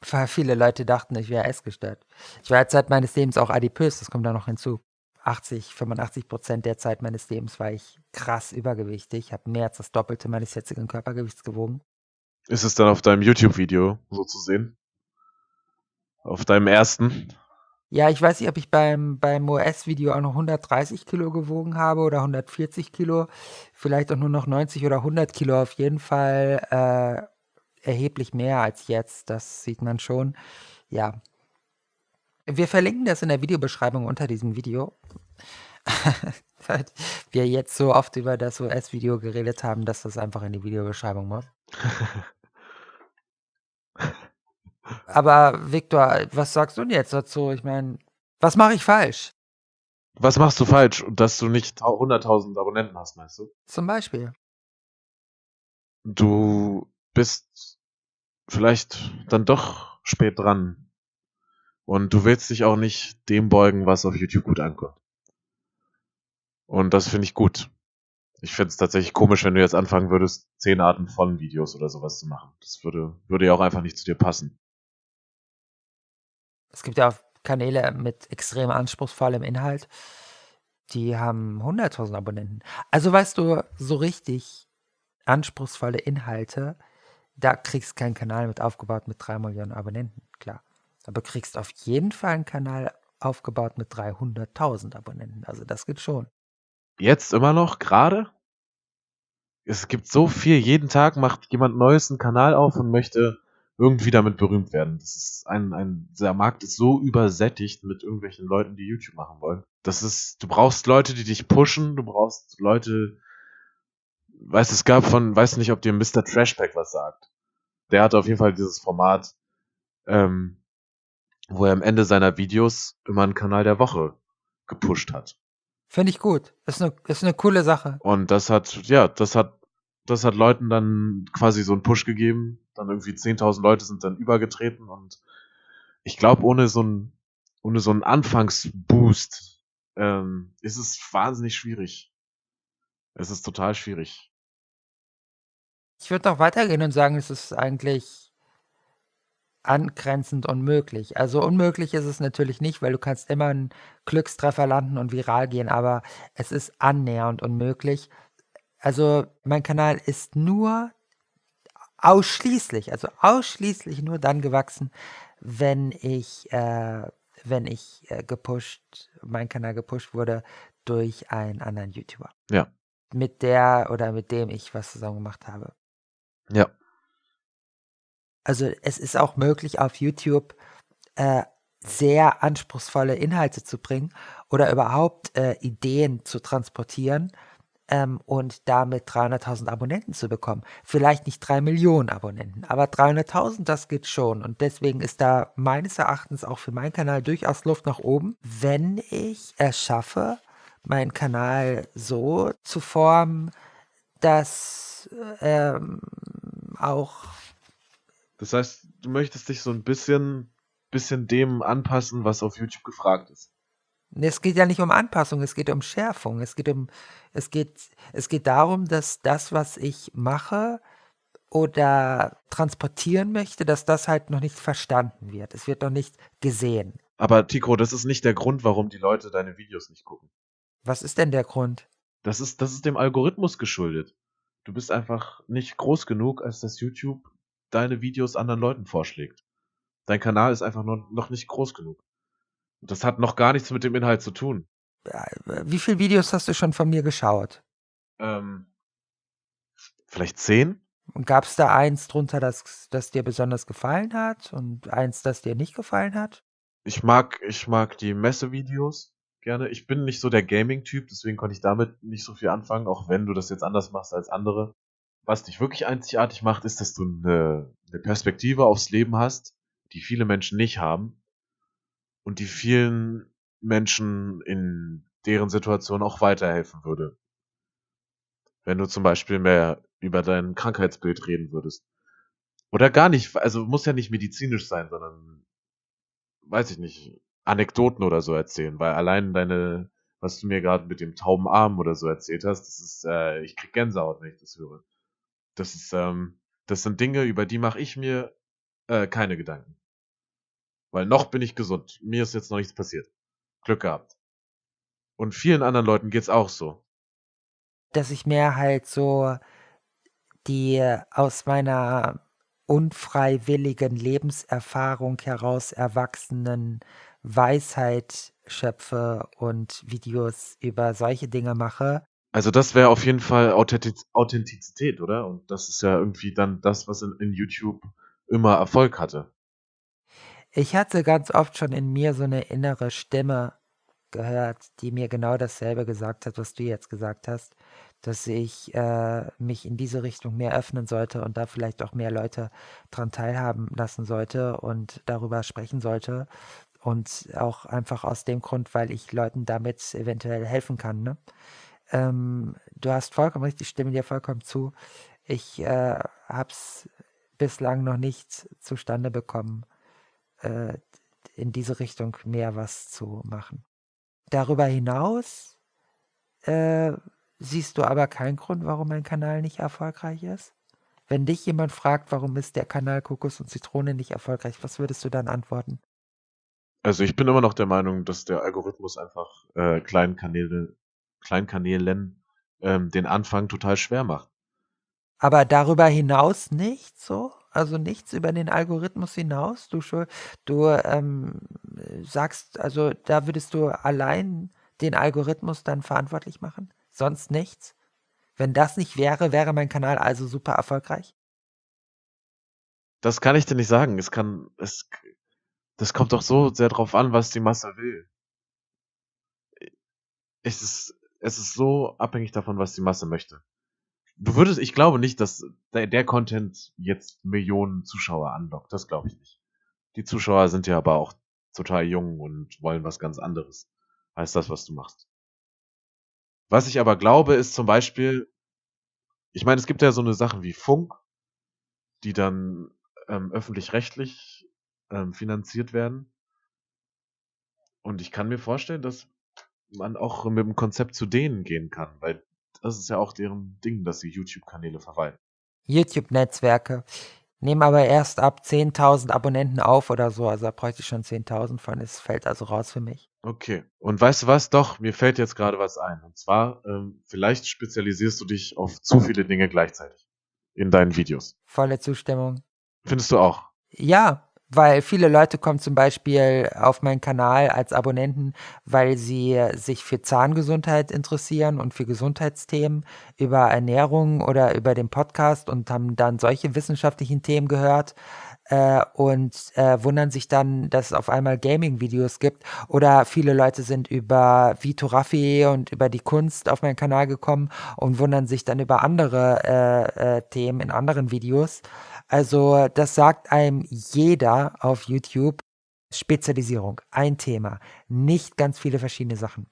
Weil viele Leute dachten, ich wäre essgestört. Ich war Zeit meines Lebens auch adipös, das kommt da noch hinzu. 80, 85 Prozent der Zeit meines Lebens war ich krass übergewichtig, habe mehr als das Doppelte meines jetzigen Körpergewichts gewogen. Ist es dann auf deinem YouTube-Video so zu sehen? Auf deinem ersten? Ja, ich weiß nicht, ob ich beim, beim US-Video auch noch 130 Kilo gewogen habe oder 140 Kilo, vielleicht auch nur noch 90 oder 100 Kilo, auf jeden Fall äh, erheblich mehr als jetzt, das sieht man schon. Ja. Wir verlinken das in der Videobeschreibung unter diesem Video. Weil wir jetzt so oft über das US-Video geredet haben, dass das einfach in die Videobeschreibung muss. Aber Viktor, was sagst du denn jetzt dazu? Ich meine, was mache ich falsch? Was machst du falsch, dass du nicht tau- 100.000 Abonnenten hast, meinst du? Zum Beispiel. Du bist vielleicht dann doch spät dran. Und du willst dich auch nicht dem beugen, was auf YouTube gut ankommt. Und das finde ich gut. Ich finde es tatsächlich komisch, wenn du jetzt anfangen würdest, zehn Arten von Videos oder sowas zu machen. Das würde, würde ja auch einfach nicht zu dir passen. Es gibt ja Kanäle mit extrem anspruchsvollem Inhalt, die haben 100.000 Abonnenten. Also weißt du, so richtig anspruchsvolle Inhalte, da kriegst du keinen Kanal mit aufgebaut mit 3 Millionen Abonnenten, klar. Aber kriegst auf jeden Fall einen Kanal aufgebaut mit 300.000 Abonnenten. Also das geht schon. Jetzt immer noch, gerade? Es gibt so viel, jeden Tag macht jemand Neues einen Kanal auf und möchte irgendwie damit berühmt werden. Das ist ein, ein, der Markt ist so übersättigt mit irgendwelchen Leuten, die YouTube machen wollen. Das ist, du brauchst Leute, die dich pushen, du brauchst Leute, weißt, es gab von, weiß nicht, ob dir Mr. Trashpack was sagt. Der hatte auf jeden Fall dieses Format, ähm, wo er am Ende seiner Videos immer einen Kanal der Woche gepusht hat. Finde ich gut. Ist eine, ist eine coole Sache. Und das hat, ja, das hat, das hat Leuten dann quasi so einen Push gegeben. Dann irgendwie 10.000 Leute sind dann übergetreten und ich glaube, ohne so einen, ohne so einen Anfangsboost ähm, ist es wahnsinnig schwierig. Es ist total schwierig. Ich würde noch weitergehen und sagen, es ist eigentlich angrenzend unmöglich. Also unmöglich ist es natürlich nicht, weil du kannst immer einen Glückstreffer landen und viral gehen, aber es ist annähernd unmöglich. Also mein Kanal ist nur ausschließlich, also ausschließlich nur dann gewachsen, wenn ich, äh, wenn ich äh, gepusht, mein Kanal gepusht wurde durch einen anderen YouTuber. Ja. Mit der oder mit dem ich was zusammen gemacht habe. Ja. Also es ist auch möglich auf YouTube äh, sehr anspruchsvolle Inhalte zu bringen oder überhaupt äh, Ideen zu transportieren ähm, und damit 300.000 Abonnenten zu bekommen. Vielleicht nicht 3 Millionen Abonnenten, aber 300.000, das geht schon. Und deswegen ist da meines Erachtens auch für meinen Kanal durchaus Luft nach oben, wenn ich es schaffe, meinen Kanal so zu formen, dass ähm, auch. Das heißt, du möchtest dich so ein bisschen, bisschen dem anpassen, was auf YouTube gefragt ist. Es geht ja nicht um Anpassung, es geht um Schärfung. Es geht um, es geht, es geht darum, dass das, was ich mache oder transportieren möchte, dass das halt noch nicht verstanden wird. Es wird noch nicht gesehen. Aber Tico, das ist nicht der Grund, warum die Leute deine Videos nicht gucken. Was ist denn der Grund? Das ist, das ist dem Algorithmus geschuldet. Du bist einfach nicht groß genug, als dass YouTube deine Videos anderen Leuten vorschlägt. Dein Kanal ist einfach noch, noch nicht groß genug. Das hat noch gar nichts mit dem Inhalt zu tun. Wie viele Videos hast du schon von mir geschaut? Ähm, vielleicht zehn? Und gab es da eins drunter, das, das dir besonders gefallen hat und eins, das dir nicht gefallen hat? Ich mag, ich mag die Messevideos gerne. Ich bin nicht so der Gaming-Typ, deswegen konnte ich damit nicht so viel anfangen, auch wenn du das jetzt anders machst als andere. Was dich wirklich einzigartig macht, ist, dass du eine, eine Perspektive aufs Leben hast, die viele Menschen nicht haben und die vielen Menschen in deren Situation auch weiterhelfen würde. Wenn du zum Beispiel mehr über dein Krankheitsbild reden würdest. Oder gar nicht, also muss ja nicht medizinisch sein, sondern, weiß ich nicht, Anekdoten oder so erzählen, weil allein deine, was du mir gerade mit dem tauben Arm oder so erzählt hast, das ist, äh, ich krieg Gänsehaut, wenn ich das höre. Das ist, ähm, das sind Dinge, über die mache ich mir äh, keine Gedanken. Weil noch bin ich gesund. Mir ist jetzt noch nichts passiert. Glück gehabt. Und vielen anderen Leuten geht's auch so. Dass ich mehr halt so die aus meiner unfreiwilligen Lebenserfahrung heraus erwachsenen Weisheit schöpfe und Videos über solche Dinge mache. Also das wäre auf jeden Fall Authentiz Authentizität, oder? Und das ist ja irgendwie dann das, was in, in YouTube immer Erfolg hatte. Ich hatte ganz oft schon in mir so eine innere Stimme gehört, die mir genau dasselbe gesagt hat, was du jetzt gesagt hast, dass ich äh, mich in diese Richtung mehr öffnen sollte und da vielleicht auch mehr Leute dran teilhaben lassen sollte und darüber sprechen sollte. Und auch einfach aus dem Grund, weil ich Leuten damit eventuell helfen kann. Ne? Ähm, du hast vollkommen recht, ich stimme dir vollkommen zu. Ich äh, habe es bislang noch nicht zustande bekommen, äh, in diese Richtung mehr was zu machen. Darüber hinaus äh, siehst du aber keinen Grund, warum mein Kanal nicht erfolgreich ist? Wenn dich jemand fragt, warum ist der Kanal Kokos und Zitrone nicht erfolgreich, was würdest du dann antworten? Also ich bin immer noch der Meinung, dass der Algorithmus einfach äh, kleinen Kanäle, Kleinkanälen ähm, den Anfang total schwer macht. Aber darüber hinaus nicht so? Also nichts über den Algorithmus hinaus? Du, du ähm, sagst, also da würdest du allein den Algorithmus dann verantwortlich machen? Sonst nichts? Wenn das nicht wäre, wäre mein Kanal also super erfolgreich? Das kann ich dir nicht sagen. Es kann, es, das kommt doch so sehr drauf an, was die Masse will. Es ist, es ist so abhängig davon, was die Masse möchte. Du würdest, ich glaube nicht, dass der, der Content jetzt Millionen Zuschauer anlockt. Das glaube ich nicht. Die Zuschauer sind ja aber auch total jung und wollen was ganz anderes als das, was du machst. Was ich aber glaube, ist zum Beispiel, ich meine, es gibt ja so eine Sachen wie Funk, die dann ähm, öffentlich-rechtlich ähm, finanziert werden. Und ich kann mir vorstellen, dass man auch mit dem Konzept zu denen gehen kann, weil das ist ja auch deren Ding, dass sie YouTube-Kanäle verwalten. YouTube-Netzwerke nehmen aber erst ab 10.000 Abonnenten auf oder so. Also da bräuchte ich schon 10.000 von. Es fällt also raus für mich. Okay. Und weißt du was? Doch, mir fällt jetzt gerade was ein. Und zwar, ähm, vielleicht spezialisierst du dich auf zu viele Dinge gleichzeitig in deinen Videos. Volle Zustimmung. Findest du auch? Ja, Weil viele Leute kommen zum Beispiel auf meinen Kanal als Abonnenten, weil sie sich für Zahngesundheit interessieren und für Gesundheitsthemen über Ernährung oder über den Podcast und haben dann solche wissenschaftlichen Themen gehört äh, und äh, wundern sich dann, dass es auf einmal Gaming-Videos gibt. Oder viele Leute sind über Vito Raffi und über die Kunst auf meinen Kanal gekommen und wundern sich dann über andere äh, äh, Themen in anderen Videos. Also das sagt einem jeder auf YouTube. Spezialisierung, ein Thema, nicht ganz viele verschiedene Sachen.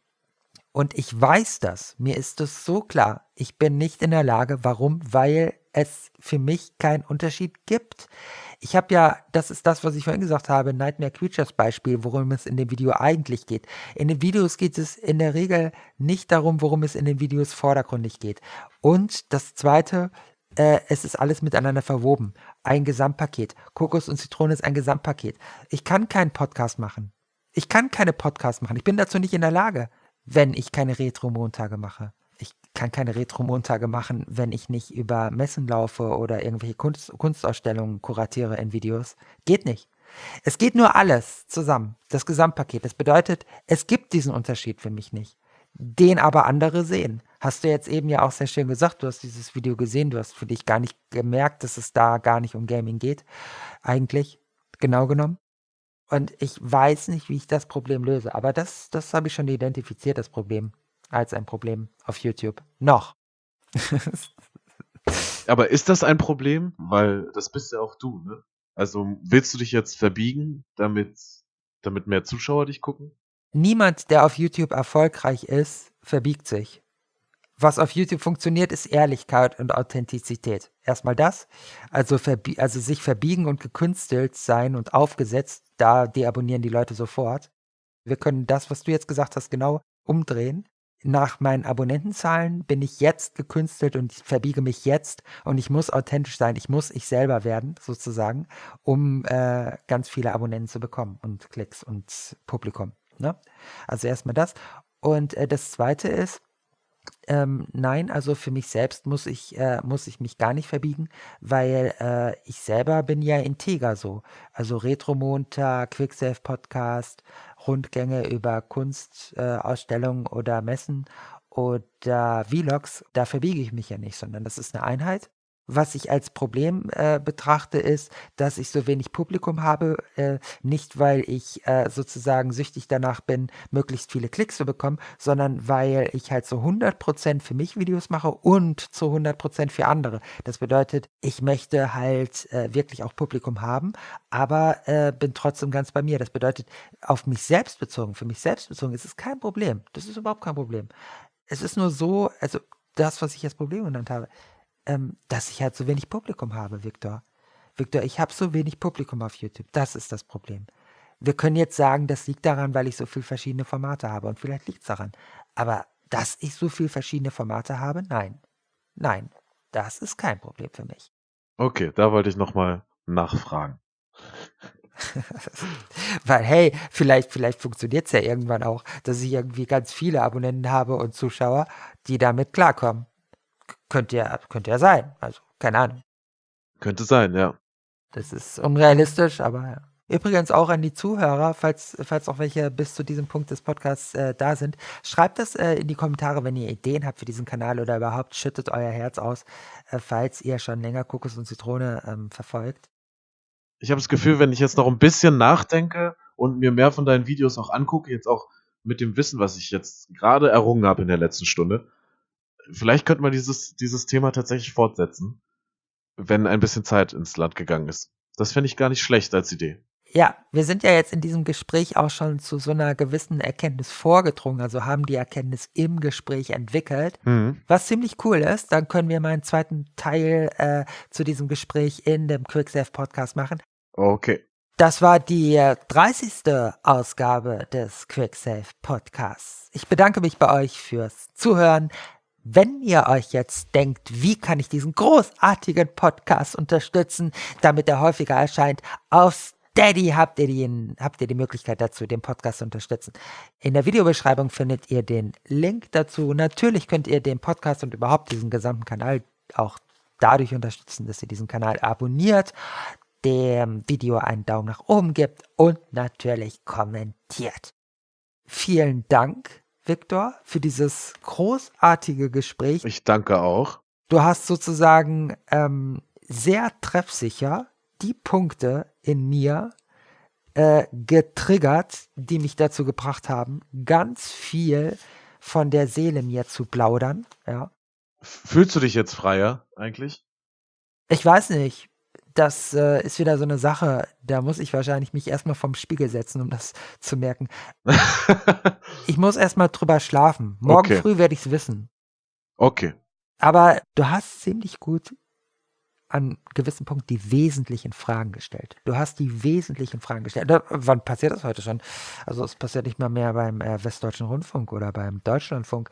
Und ich weiß das, mir ist das so klar. Ich bin nicht in der Lage. Warum? Weil es für mich keinen Unterschied gibt. Ich habe ja, das ist das, was ich vorhin gesagt habe, Nightmare Creatures Beispiel, worum es in dem Video eigentlich geht. In den Videos geht es in der Regel nicht darum, worum es in den Videos vordergründig geht. Und das Zweite, äh, es ist alles miteinander verwoben. Ein Gesamtpaket. Kokos und Zitrone ist ein Gesamtpaket. Ich kann keinen Podcast machen. Ich kann keine Podcasts machen. Ich bin dazu nicht in der Lage, wenn ich keine Retro-Montage mache. Ich kann keine Retro-Montage machen, wenn ich nicht über Messen laufe oder irgendwelche Kunst Kunstausstellungen kuratiere in Videos. Geht nicht. Es geht nur alles zusammen, das Gesamtpaket. Das bedeutet, es gibt diesen Unterschied für mich nicht den aber andere sehen. Hast du jetzt eben ja auch sehr schön gesagt, du hast dieses Video gesehen, du hast für dich gar nicht gemerkt, dass es da gar nicht um Gaming geht. Eigentlich, genau genommen. Und ich weiß nicht, wie ich das Problem löse. Aber das, das habe ich schon identifiziert, das Problem, als ein Problem auf YouTube. Noch. aber ist das ein Problem? Weil das bist ja auch du, ne? Also willst du dich jetzt verbiegen, damit, damit mehr Zuschauer dich gucken? Niemand, der auf YouTube erfolgreich ist, verbiegt sich. Was auf YouTube funktioniert, ist Ehrlichkeit und Authentizität. Erstmal das. Also, also sich verbiegen und gekünstelt sein und aufgesetzt, da deabonnieren die Leute sofort. Wir können das, was du jetzt gesagt hast, genau umdrehen. Nach meinen Abonnentenzahlen bin ich jetzt gekünstelt und verbiege mich jetzt und ich muss authentisch sein. Ich muss ich selber werden, sozusagen, um äh, ganz viele Abonnenten zu bekommen und Klicks und Publikum. Ne? Also erstmal das. Und äh, das Zweite ist, ähm, nein, also für mich selbst muss ich, äh, muss ich mich gar nicht verbiegen, weil äh, ich selber bin ja integer so. Also Retro-Montag, Quicksave-Podcast, Rundgänge über Kunstausstellungen äh, oder Messen oder Vlogs, da verbiege ich mich ja nicht, sondern das ist eine Einheit was ich als Problem äh, betrachte, ist, dass ich so wenig Publikum habe. Äh, nicht, weil ich äh, sozusagen süchtig danach bin, möglichst viele Klicks zu bekommen, sondern weil ich halt so 100% für mich Videos mache und zu 100% für andere. Das bedeutet, ich möchte halt äh, wirklich auch Publikum haben, aber äh, bin trotzdem ganz bei mir. Das bedeutet, auf mich selbst bezogen, für mich selbst bezogen, ist es kein Problem. Das ist überhaupt kein Problem. Es ist nur so, also das, was ich als Problem genannt habe ähm, dass ich halt so wenig Publikum habe, Victor. Victor, ich habe so wenig Publikum auf YouTube. Das ist das Problem. Wir können jetzt sagen, das liegt daran, weil ich so viele verschiedene Formate habe. Und vielleicht liegt es daran. Aber dass ich so viele verschiedene Formate habe, nein. Nein, das ist kein Problem für mich. Okay, da wollte ich nochmal nachfragen. Weil, hey, vielleicht, vielleicht funktioniert es ja irgendwann auch, dass ich irgendwie ganz viele Abonnenten habe und Zuschauer, die damit klarkommen. Könnte ja, könnte ja sein. Also, keine Ahnung. Könnte sein, ja. Das ist unrealistisch, aber ja. Übrigens auch an die Zuhörer, falls, falls auch welche bis zu diesem Punkt des Podcasts äh, da sind, schreibt das äh, in die Kommentare, wenn ihr Ideen habt für diesen Kanal oder überhaupt schüttet euer Herz aus, äh, falls ihr schon länger Kokos und Zitrone ähm, verfolgt. Ich habe das Gefühl, wenn ich jetzt noch ein bisschen nachdenke und mir mehr von deinen Videos auch angucke, jetzt auch mit dem Wissen, was ich jetzt gerade errungen habe in der letzten Stunde, vielleicht könnte man dieses, dieses Thema tatsächlich fortsetzen, wenn ein bisschen Zeit ins Land gegangen ist. Das fände ich gar nicht schlecht als Idee. Ja, wir sind ja jetzt in diesem Gespräch auch schon zu so einer gewissen Erkenntnis vorgedrungen, also haben die Erkenntnis im Gespräch entwickelt, mhm. was ziemlich cool ist. Dann können wir mal einen zweiten Teil äh, zu diesem Gespräch in dem Quicksave Podcast machen. Okay. Das war die 30. Ausgabe des Quicksave Podcasts. Ich bedanke mich bei euch fürs Zuhören. Wenn ihr euch jetzt denkt, wie kann ich diesen großartigen Podcast unterstützen, damit er häufiger erscheint, auf Steady habt ihr, die, habt ihr die Möglichkeit dazu, den Podcast zu unterstützen. In der Videobeschreibung findet ihr den Link dazu. Natürlich könnt ihr den Podcast und überhaupt diesen gesamten Kanal auch dadurch unterstützen, dass ihr diesen Kanal abonniert. dem Video einen Daumen nach oben gibt und natürlich kommentiert. Vielen Dank, Viktor, für dieses großartige Gespräch. Ich danke auch. Du hast sozusagen ähm, sehr treffsicher die Punkte in mir äh, getriggert, die mich dazu gebracht haben, ganz viel von der Seele mir zu plaudern. Ja. Fühlst du dich jetzt freier eigentlich? Ich weiß nicht. Das äh, ist wieder so eine Sache, da muss ich wahrscheinlich mich erstmal vom Spiegel setzen, um das zu merken. ich muss erstmal drüber schlafen. Morgen Okay. früh werde ich es wissen. okay. Aber du hast ziemlich gut an gewissen Punkten die wesentlichen Fragen gestellt. Du hast die wesentlichen Fragen gestellt. Da, wann passiert das heute schon? Also es passiert nicht mal mehr beim äh, Westdeutschen Rundfunk oder beim Deutschlandfunk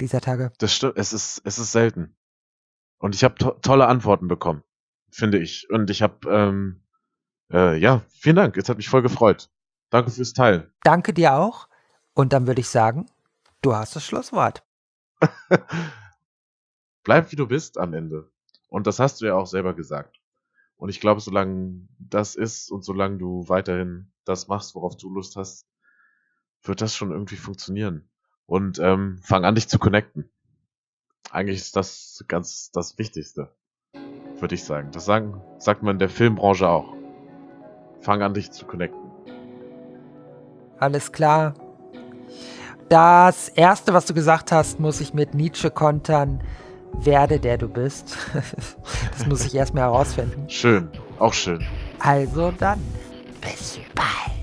dieser Tage. Das stimmt. Es ist, es ist selten. Und ich habe to tolle Antworten bekommen, finde ich. Und ich habe, ähm, äh, ja, vielen Dank. Es hat mich voll gefreut. Danke fürs Teilen. Danke dir auch. Und dann würde ich sagen, du hast das Schlusswort. Bleib wie du bist am Ende. Und das hast du ja auch selber gesagt. Und ich glaube, solange das ist und solange du weiterhin das machst, worauf du Lust hast, wird das schon irgendwie funktionieren. Und ähm, fang an, dich zu connecten. Eigentlich ist das ganz das Wichtigste, würde ich sagen. Das sagen, sagt man in der Filmbranche auch. Fang an, dich zu connecten. Alles klar. Das erste, was du gesagt hast, muss ich mit Nietzsche kontern. Werde der du bist. das muss ich erstmal herausfinden. Schön, auch schön. Also dann, bis bald.